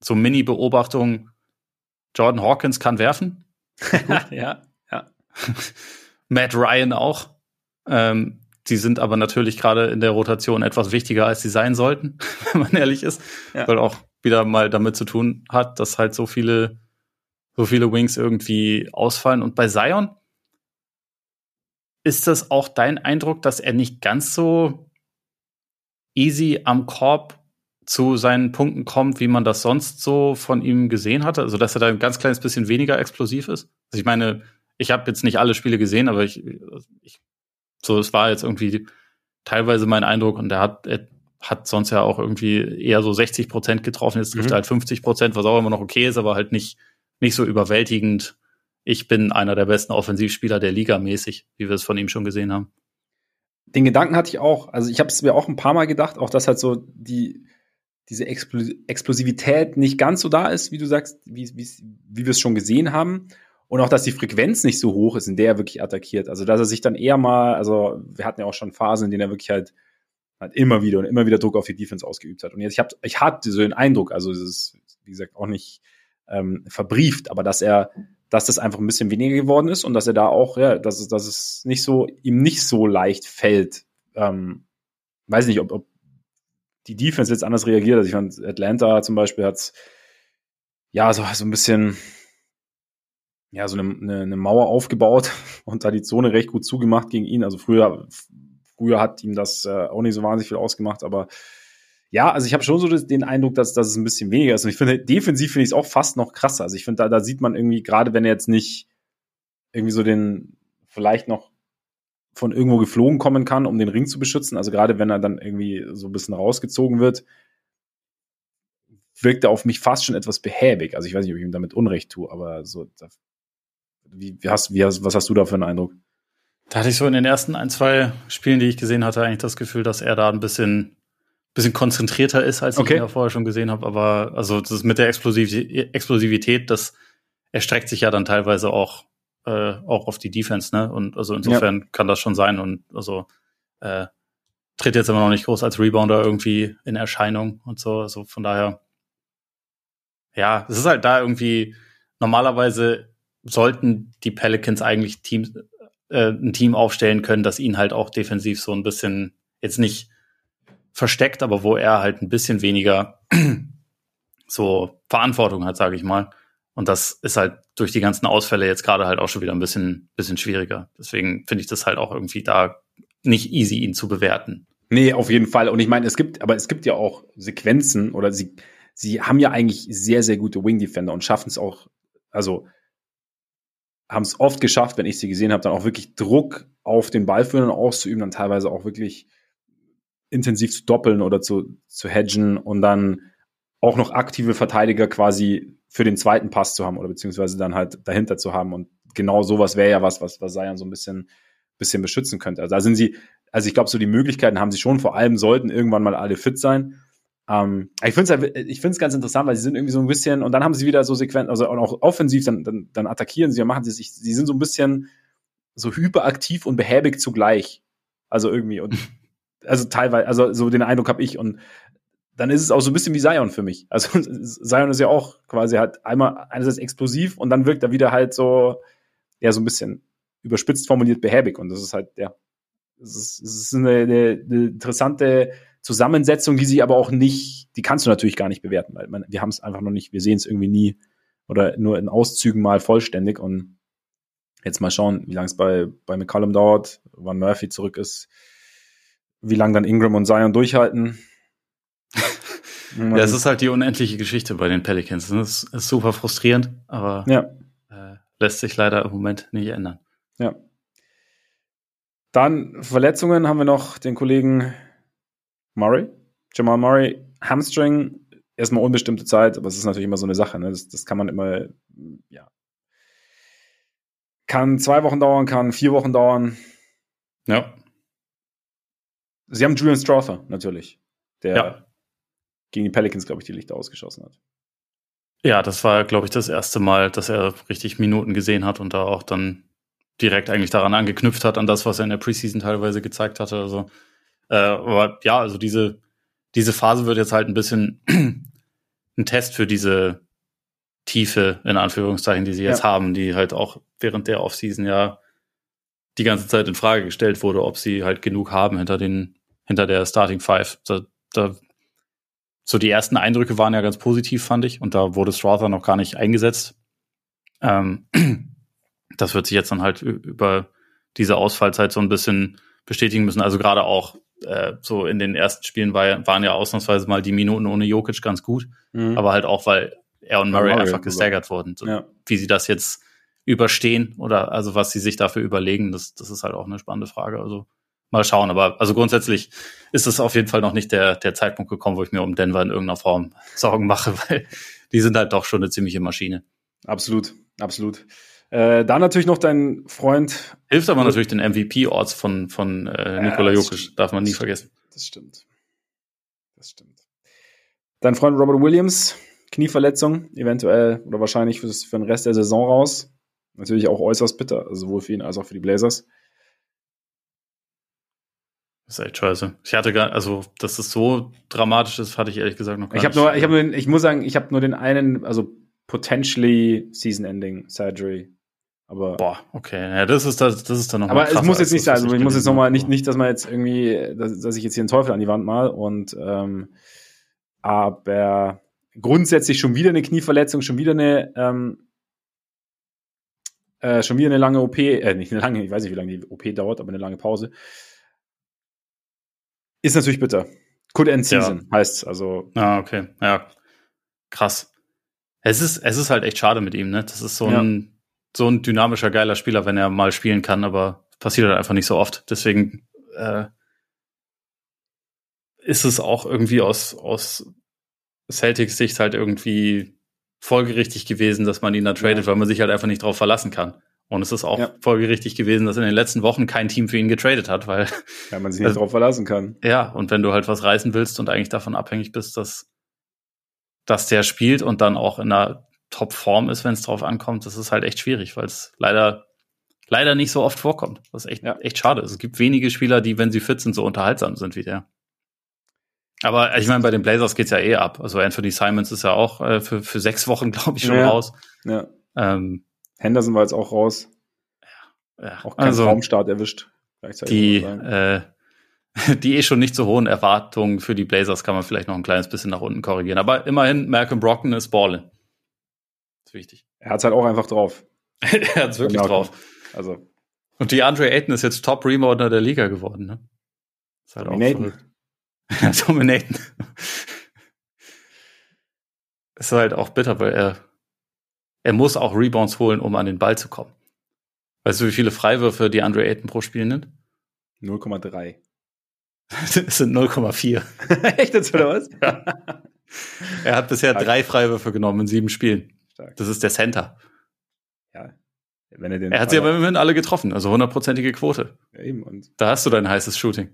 so Mini-Beobachtung, Jordan Hawkins kann werfen. ja, ja. Matt Ryan auch. Ähm, die sind aber natürlich gerade in der Rotation etwas wichtiger, als sie sein sollten, wenn man ehrlich ist. Ja. Weil auch wieder mal damit zu tun hat, dass halt so viele, so viele Wings irgendwie ausfallen. Und bei Zion ist das auch dein Eindruck, dass er nicht ganz so easy am Korb zu seinen Punkten kommt, wie man das sonst so von ihm gesehen hatte? Also, dass er da ein ganz kleines bisschen weniger explosiv ist? Also, ich meine, ich habe jetzt nicht alle Spiele gesehen, aber ich, ich so, es war jetzt irgendwie teilweise mein Eindruck und er hat, er hat sonst ja auch irgendwie eher so 60 Prozent getroffen, jetzt trifft mhm. er halt 50 Prozent, was auch immer noch okay ist, aber halt nicht, nicht so überwältigend. Ich bin einer der besten Offensivspieler der Liga mäßig, wie wir es von ihm schon gesehen haben. Den Gedanken hatte ich auch. Also ich habe es mir auch ein paar Mal gedacht, auch dass halt so die diese Explosivität nicht ganz so da ist, wie du sagst, wie, wie, wie wir es schon gesehen haben. Und auch, dass die Frequenz nicht so hoch ist, in der er wirklich attackiert. Also, dass er sich dann eher mal, also wir hatten ja auch schon Phasen, in denen er wirklich halt halt immer wieder und immer wieder Druck auf die Defense ausgeübt hat. Und jetzt, ich, hab, ich hatte so den Eindruck, also es ist, wie gesagt, auch nicht ähm, verbrieft, aber dass er, dass das einfach ein bisschen weniger geworden ist und dass er da auch, ja, dass es, dass es nicht so, ihm nicht so leicht fällt. Ähm, weiß nicht, ob, ob die Defense jetzt anders reagiert. Also ich fand, Atlanta zum Beispiel hat ja so, so ein bisschen ja, so eine, eine, eine Mauer aufgebaut und da die Zone recht gut zugemacht gegen ihn. Also früher Früher hat ihm das äh, auch nicht so wahnsinnig viel ausgemacht, aber ja, also ich habe schon so den Eindruck, dass, dass es ein bisschen weniger ist. Und ich finde, defensiv finde ich es auch fast noch krasser. Also ich finde, da, da sieht man irgendwie, gerade wenn er jetzt nicht irgendwie so den, vielleicht noch von irgendwo geflogen kommen kann, um den Ring zu beschützen. Also gerade wenn er dann irgendwie so ein bisschen rausgezogen wird, wirkt er auf mich fast schon etwas behäbig. Also ich weiß nicht, ob ich ihm damit Unrecht tue, aber so, wie, wie hast, wie hast, was hast du da für einen Eindruck? Da hatte ich so in den ersten ein, zwei Spielen, die ich gesehen hatte, eigentlich das Gefühl, dass er da ein bisschen, bisschen konzentrierter ist, als okay. ich ihn ja vorher schon gesehen habe. Aber also das mit der Explosivität, das erstreckt sich ja dann teilweise auch, äh, auch auf die Defense, ne? Und also insofern ja. kann das schon sein. Und also äh, tritt jetzt immer noch nicht groß als Rebounder irgendwie in Erscheinung und so. Also von daher, ja, es ist halt da irgendwie, normalerweise sollten die Pelicans eigentlich Teams, äh, ein Team aufstellen können, das ihn halt auch defensiv so ein bisschen jetzt nicht versteckt, aber wo er halt ein bisschen weniger so Verantwortung hat, sage ich mal. Und das ist halt durch die ganzen Ausfälle jetzt gerade halt auch schon wieder ein bisschen, bisschen schwieriger. Deswegen finde ich das halt auch irgendwie da nicht easy, ihn zu bewerten. Nee, auf jeden Fall. Und ich meine, es gibt, aber es gibt ja auch Sequenzen oder sie, sie haben ja eigentlich sehr, sehr gute Wing Defender und schaffen es auch, also haben es oft geschafft, wenn ich sie gesehen habe, dann auch wirklich Druck auf den Ballführern auszuüben, dann teilweise auch wirklich intensiv zu doppeln oder zu, zu hedgen und dann auch noch aktive Verteidiger quasi für den zweiten Pass zu haben oder beziehungsweise dann halt dahinter zu haben und genau sowas wäre ja was, was, was Zion so ein bisschen, bisschen beschützen könnte. Also da sind sie, also ich glaube, so die Möglichkeiten haben sie schon, vor allem sollten irgendwann mal alle fit sein. Ähm, ich finde es halt, ich find's ganz interessant, weil sie sind irgendwie so ein bisschen, und dann haben sie wieder so Sequenzen, also auch offensiv, dann, dann, dann attackieren sie und machen sie sich, sie sind so ein bisschen so hyperaktiv und behäbig zugleich. Also irgendwie. Und also teilweise, also so den Eindruck habe ich. Und dann ist es auch so ein bisschen wie Zion für mich. Also Zion ist ja auch quasi halt einmal einerseits explosiv und dann wirkt er wieder halt so, ja, so ein bisschen überspitzt formuliert behäbig. Und das ist halt, ja, es ist, es ist eine, eine, eine interessante Zusammensetzung, die sie aber auch nicht, die kannst du natürlich gar nicht bewerten, weil man, wir haben es einfach noch nicht, wir sehen es irgendwie nie oder nur in Auszügen mal vollständig und jetzt mal schauen, wie lange es bei, bei McCollum dauert, wann Murphy zurück ist, wie lange dann Ingram und Zion durchhalten. Ja, es ist halt die unendliche Geschichte bei den Pelicans. Das ist, ist super frustrierend, aber ja. äh, lässt sich leider im Moment nicht ändern. Ja. Dann Verletzungen haben wir noch den Kollegen Murray. Jamal Murray, Hamstring, erstmal unbestimmte Zeit, aber es ist natürlich immer so eine Sache. Ne? Das, das kann man immer, ja. Kann zwei Wochen dauern, kann vier Wochen dauern. Ja. Sie haben Julian Strother natürlich, der ja. Gegen die Pelicans, glaube ich, die Lichter ausgeschossen hat. Ja, das war, glaube ich, das erste Mal, dass er richtig Minuten gesehen hat und da auch dann direkt eigentlich daran angeknüpft hat, an das, was er in der Preseason teilweise gezeigt hatte. Also, äh, aber ja, also diese, diese Phase wird jetzt halt ein bisschen ein Test für diese Tiefe, in Anführungszeichen, die sie jetzt ja. haben, die halt auch während der Offseason ja die ganze Zeit in Frage gestellt wurde, ob sie halt genug haben hinter den hinter der Starting Five. Da, da, so die ersten Eindrücke waren ja ganz positiv, fand ich. Und da wurde Strother noch gar nicht eingesetzt. Ähm, das wird sich jetzt dann halt über diese Ausfallzeit so ein bisschen bestätigen müssen. Also gerade auch äh, so in den ersten Spielen war, waren ja ausnahmsweise mal die Minuten ohne Jokic ganz gut. Mhm. Aber halt auch, weil er und Murray, Murray einfach gestaggert wurden. So, ja. Wie sie das jetzt überstehen oder also was sie sich dafür überlegen, das, das ist halt auch eine spannende Frage. Also mal schauen. Aber also grundsätzlich ist es auf jeden Fall noch nicht der, der Zeitpunkt gekommen, wo ich mir um Denver in irgendeiner Form Sorgen mache, weil die sind halt doch schon eine ziemliche Maschine. Absolut, absolut. Äh, dann natürlich noch dein Freund. Hilft aber natürlich den MVP-Orts von, von äh, Nikola ja, Jokic, darf man nie vergessen. Das stimmt. Das stimmt. Dein Freund Robert Williams, Knieverletzung, eventuell oder wahrscheinlich für, für den Rest der Saison raus. Natürlich auch äußerst bitter, also sowohl für ihn als auch für die Blazers. Das ist echt scheiße. Ich hatte gar, also, dass es so dramatisch ist, hatte ich ehrlich gesagt noch gar ich hab nicht. Nur, ich, hab nur den, ich muss sagen, ich habe nur den einen, also potentially Season-Ending Surgery. Aber Boah, okay. Ja, das ist das, das ist dann nochmal. Aber es muss jetzt nicht sein. Also ich muss jetzt nochmal nicht, nicht, dass man jetzt irgendwie, dass, dass ich jetzt hier einen Teufel an die Wand mal und ähm, aber grundsätzlich schon wieder eine Knieverletzung, schon wieder eine ähm, äh, schon wieder eine lange OP, äh, nicht eine lange, ich weiß nicht, wie lange die OP dauert, aber eine lange Pause. Ist natürlich bitter. Could end season ja. heißt also. Ah, okay. Ja. Krass. Es ist, es ist halt echt schade mit ihm, ne? Das ist so ein, ja. so ein dynamischer, geiler Spieler, wenn er mal spielen kann, aber passiert halt einfach nicht so oft. Deswegen äh, ist es auch irgendwie aus, aus Celtics Sicht halt irgendwie folgerichtig gewesen, dass man ihn da tradet, ja. weil man sich halt einfach nicht drauf verlassen kann. Und es ist auch ja. folgerichtig gewesen, dass in den letzten Wochen kein Team für ihn getradet hat, weil. Ja, man sich nicht also, drauf verlassen kann. Ja, und wenn du halt was reißen willst und eigentlich davon abhängig bist, dass, dass der spielt und dann auch in einer Top-Form ist, wenn es drauf ankommt, das ist halt echt schwierig, weil es leider, leider nicht so oft vorkommt. Was echt, ja. echt schade ist. Es gibt wenige Spieler, die, wenn sie fit sind, so unterhaltsam sind wie der. Aber ich meine, bei den Blazers geht's ja eh ab. Also Anthony Simons ist ja auch äh, für, für sechs Wochen, glaube ich, schon ja. raus. Ja. Ähm, Henderson war jetzt auch raus. Ja. Auch keinen also, Raumstart erwischt. Die, äh, die eh schon nicht so hohen Erwartungen für die Blazers kann man vielleicht noch ein kleines bisschen nach unten korrigieren. Aber immerhin, Malcolm Brockton ist Ballin. ist wichtig. Er hat's halt auch einfach drauf. er hat's wirklich drauf. Also. Und die Andre Ayton ist jetzt Top Rebounder der Liga geworden, ne? Ist halt Dominaten. auch. Dominaten. ist halt auch bitter, weil er er muss auch Rebounds holen, um an den Ball zu kommen. Weißt du, wie viele Freiwürfe die Andre Ayton pro Spiel nimmt? 0,3. Es sind 0,4. Echt jetzt oder was? Ja. Er hat bisher Stark. drei Freiwürfe genommen in sieben Spielen. Stark. Das ist der Center. Ja. Wenn er, den er hat sie aber immerhin alle getroffen, also hundertprozentige Quote. Ja, eben. Und da hast du dein heißes Shooting.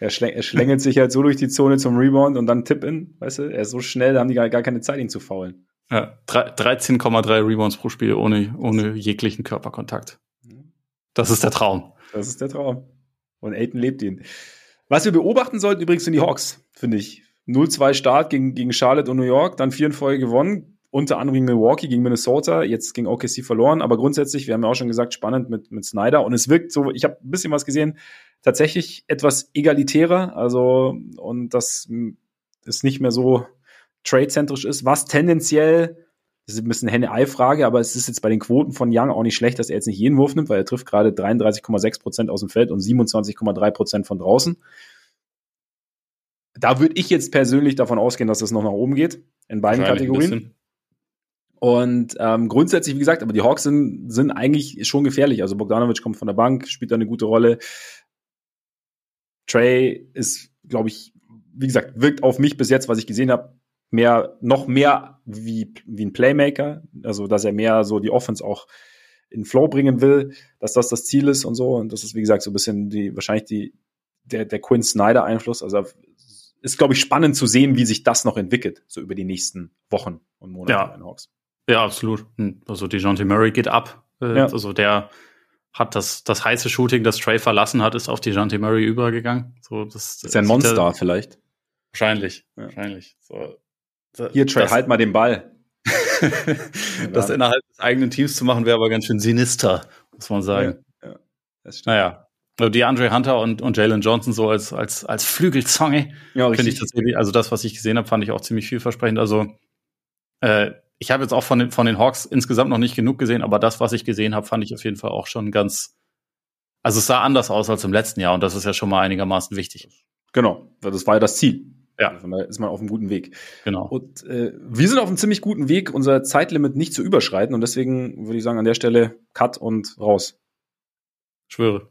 Er, schläng, er schlängelt sich halt so durch die Zone zum Rebound und dann Tip-In, weißt du? Er ist so schnell, da haben die gar, gar keine Zeit, ihn zu faulen. Ja, 13,3 Rebounds pro Spiel ohne, ohne jeglichen Körperkontakt. Das ist der Traum. Das ist der Traum. Und Aiden lebt ihn. Was wir beobachten sollten übrigens sind die Hawks, finde ich. 0-2 Start gegen, gegen Charlotte und New York, dann vier in Folge gewonnen, unter anderem gegen Milwaukee, gegen Minnesota, jetzt gegen OKC verloren, aber grundsätzlich, wir haben ja auch schon gesagt, spannend mit, mit Snyder und es wirkt so, ich habe ein bisschen was gesehen, tatsächlich etwas egalitärer, also und das ist nicht mehr so trade-zentrisch ist, was tendenziell das ist ein bisschen Henne-Ei-Frage, aber es ist jetzt bei den Quoten von Young auch nicht schlecht, dass er jetzt nicht jeden Wurf nimmt, weil er trifft gerade 33,6 Prozent aus dem Feld und 27,3 Prozent von draußen. Da würde ich jetzt persönlich davon ausgehen, dass das noch nach oben geht in beiden Kategorien. Und ähm, grundsätzlich, wie gesagt, aber die Hawks sind, sind eigentlich schon gefährlich. Also Bogdanovic kommt von der Bank, spielt da eine gute Rolle. Trey ist, glaube ich, wie gesagt, wirkt auf mich bis jetzt, was ich gesehen habe, mehr, noch mehr wie, wie ein Playmaker. Also, dass er mehr so die Offense auch in Flow bringen will, dass das das Ziel ist und so. Und das ist, wie gesagt, so ein bisschen die, wahrscheinlich die, der, der Quinn Snyder Einfluss. Also, ist, glaube ich, spannend zu sehen, wie sich das noch entwickelt, so über die nächsten Wochen und Monate ja. bei den Hawks. Ja, absolut. Hm, also, DeJounte Murray geht ab. Äh, ja. Also, der, hat das, das heiße Shooting, das Trey verlassen hat, ist auf die Jante Murray übergegangen. So, das, ist ein Monster vielleicht. Wahrscheinlich, ja. wahrscheinlich. So, Hier, Trey, halt mal den Ball. das innerhalb des eigenen Teams zu machen, wäre aber ganz schön sinister, muss man sagen. Ja, ja, das stimmt. Naja. Also die Andre Hunter und, und Jalen Johnson so als, als, als Flügelzange. Ja, finde ich tatsächlich, also das, was ich gesehen habe, fand ich auch ziemlich vielversprechend. Also, äh, ich habe jetzt auch von den, von den Hawks insgesamt noch nicht genug gesehen, aber das, was ich gesehen habe, fand ich auf jeden Fall auch schon ganz, also es sah anders aus als im letzten Jahr und das ist ja schon mal einigermaßen wichtig. Genau, das war ja das Ziel. Ja. Also da ist man auf einem guten Weg. Genau. Und äh, wir sind auf einem ziemlich guten Weg, unser Zeitlimit nicht zu überschreiten und deswegen würde ich sagen, an der Stelle Cut und raus. Schwöre.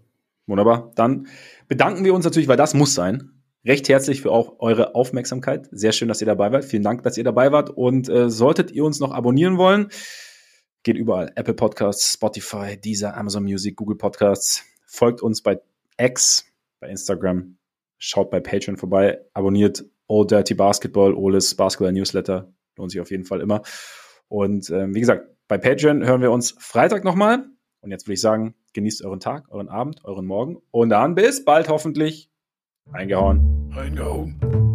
Wunderbar. Dann bedanken wir uns natürlich, weil das muss sein, recht herzlich für auch eure Aufmerksamkeit. Sehr schön, dass ihr dabei wart. Vielen Dank, dass ihr dabei wart. Und äh, solltet ihr uns noch abonnieren wollen, geht überall. Apple Podcasts, Spotify, Deezer, Amazon Music, Google Podcasts. Folgt uns bei X, bei Instagram. Schaut bei Patreon vorbei. Abonniert Old Dirty Basketball, Oles Basketball Newsletter. Lohnt sich auf jeden Fall immer. Und äh, wie gesagt, bei Patreon hören wir uns Freitag nochmal. Und jetzt würde ich sagen, genießt euren Tag, euren Abend, euren Morgen. Und dann bis bald hoffentlich. Eingehauen. Reingehauen.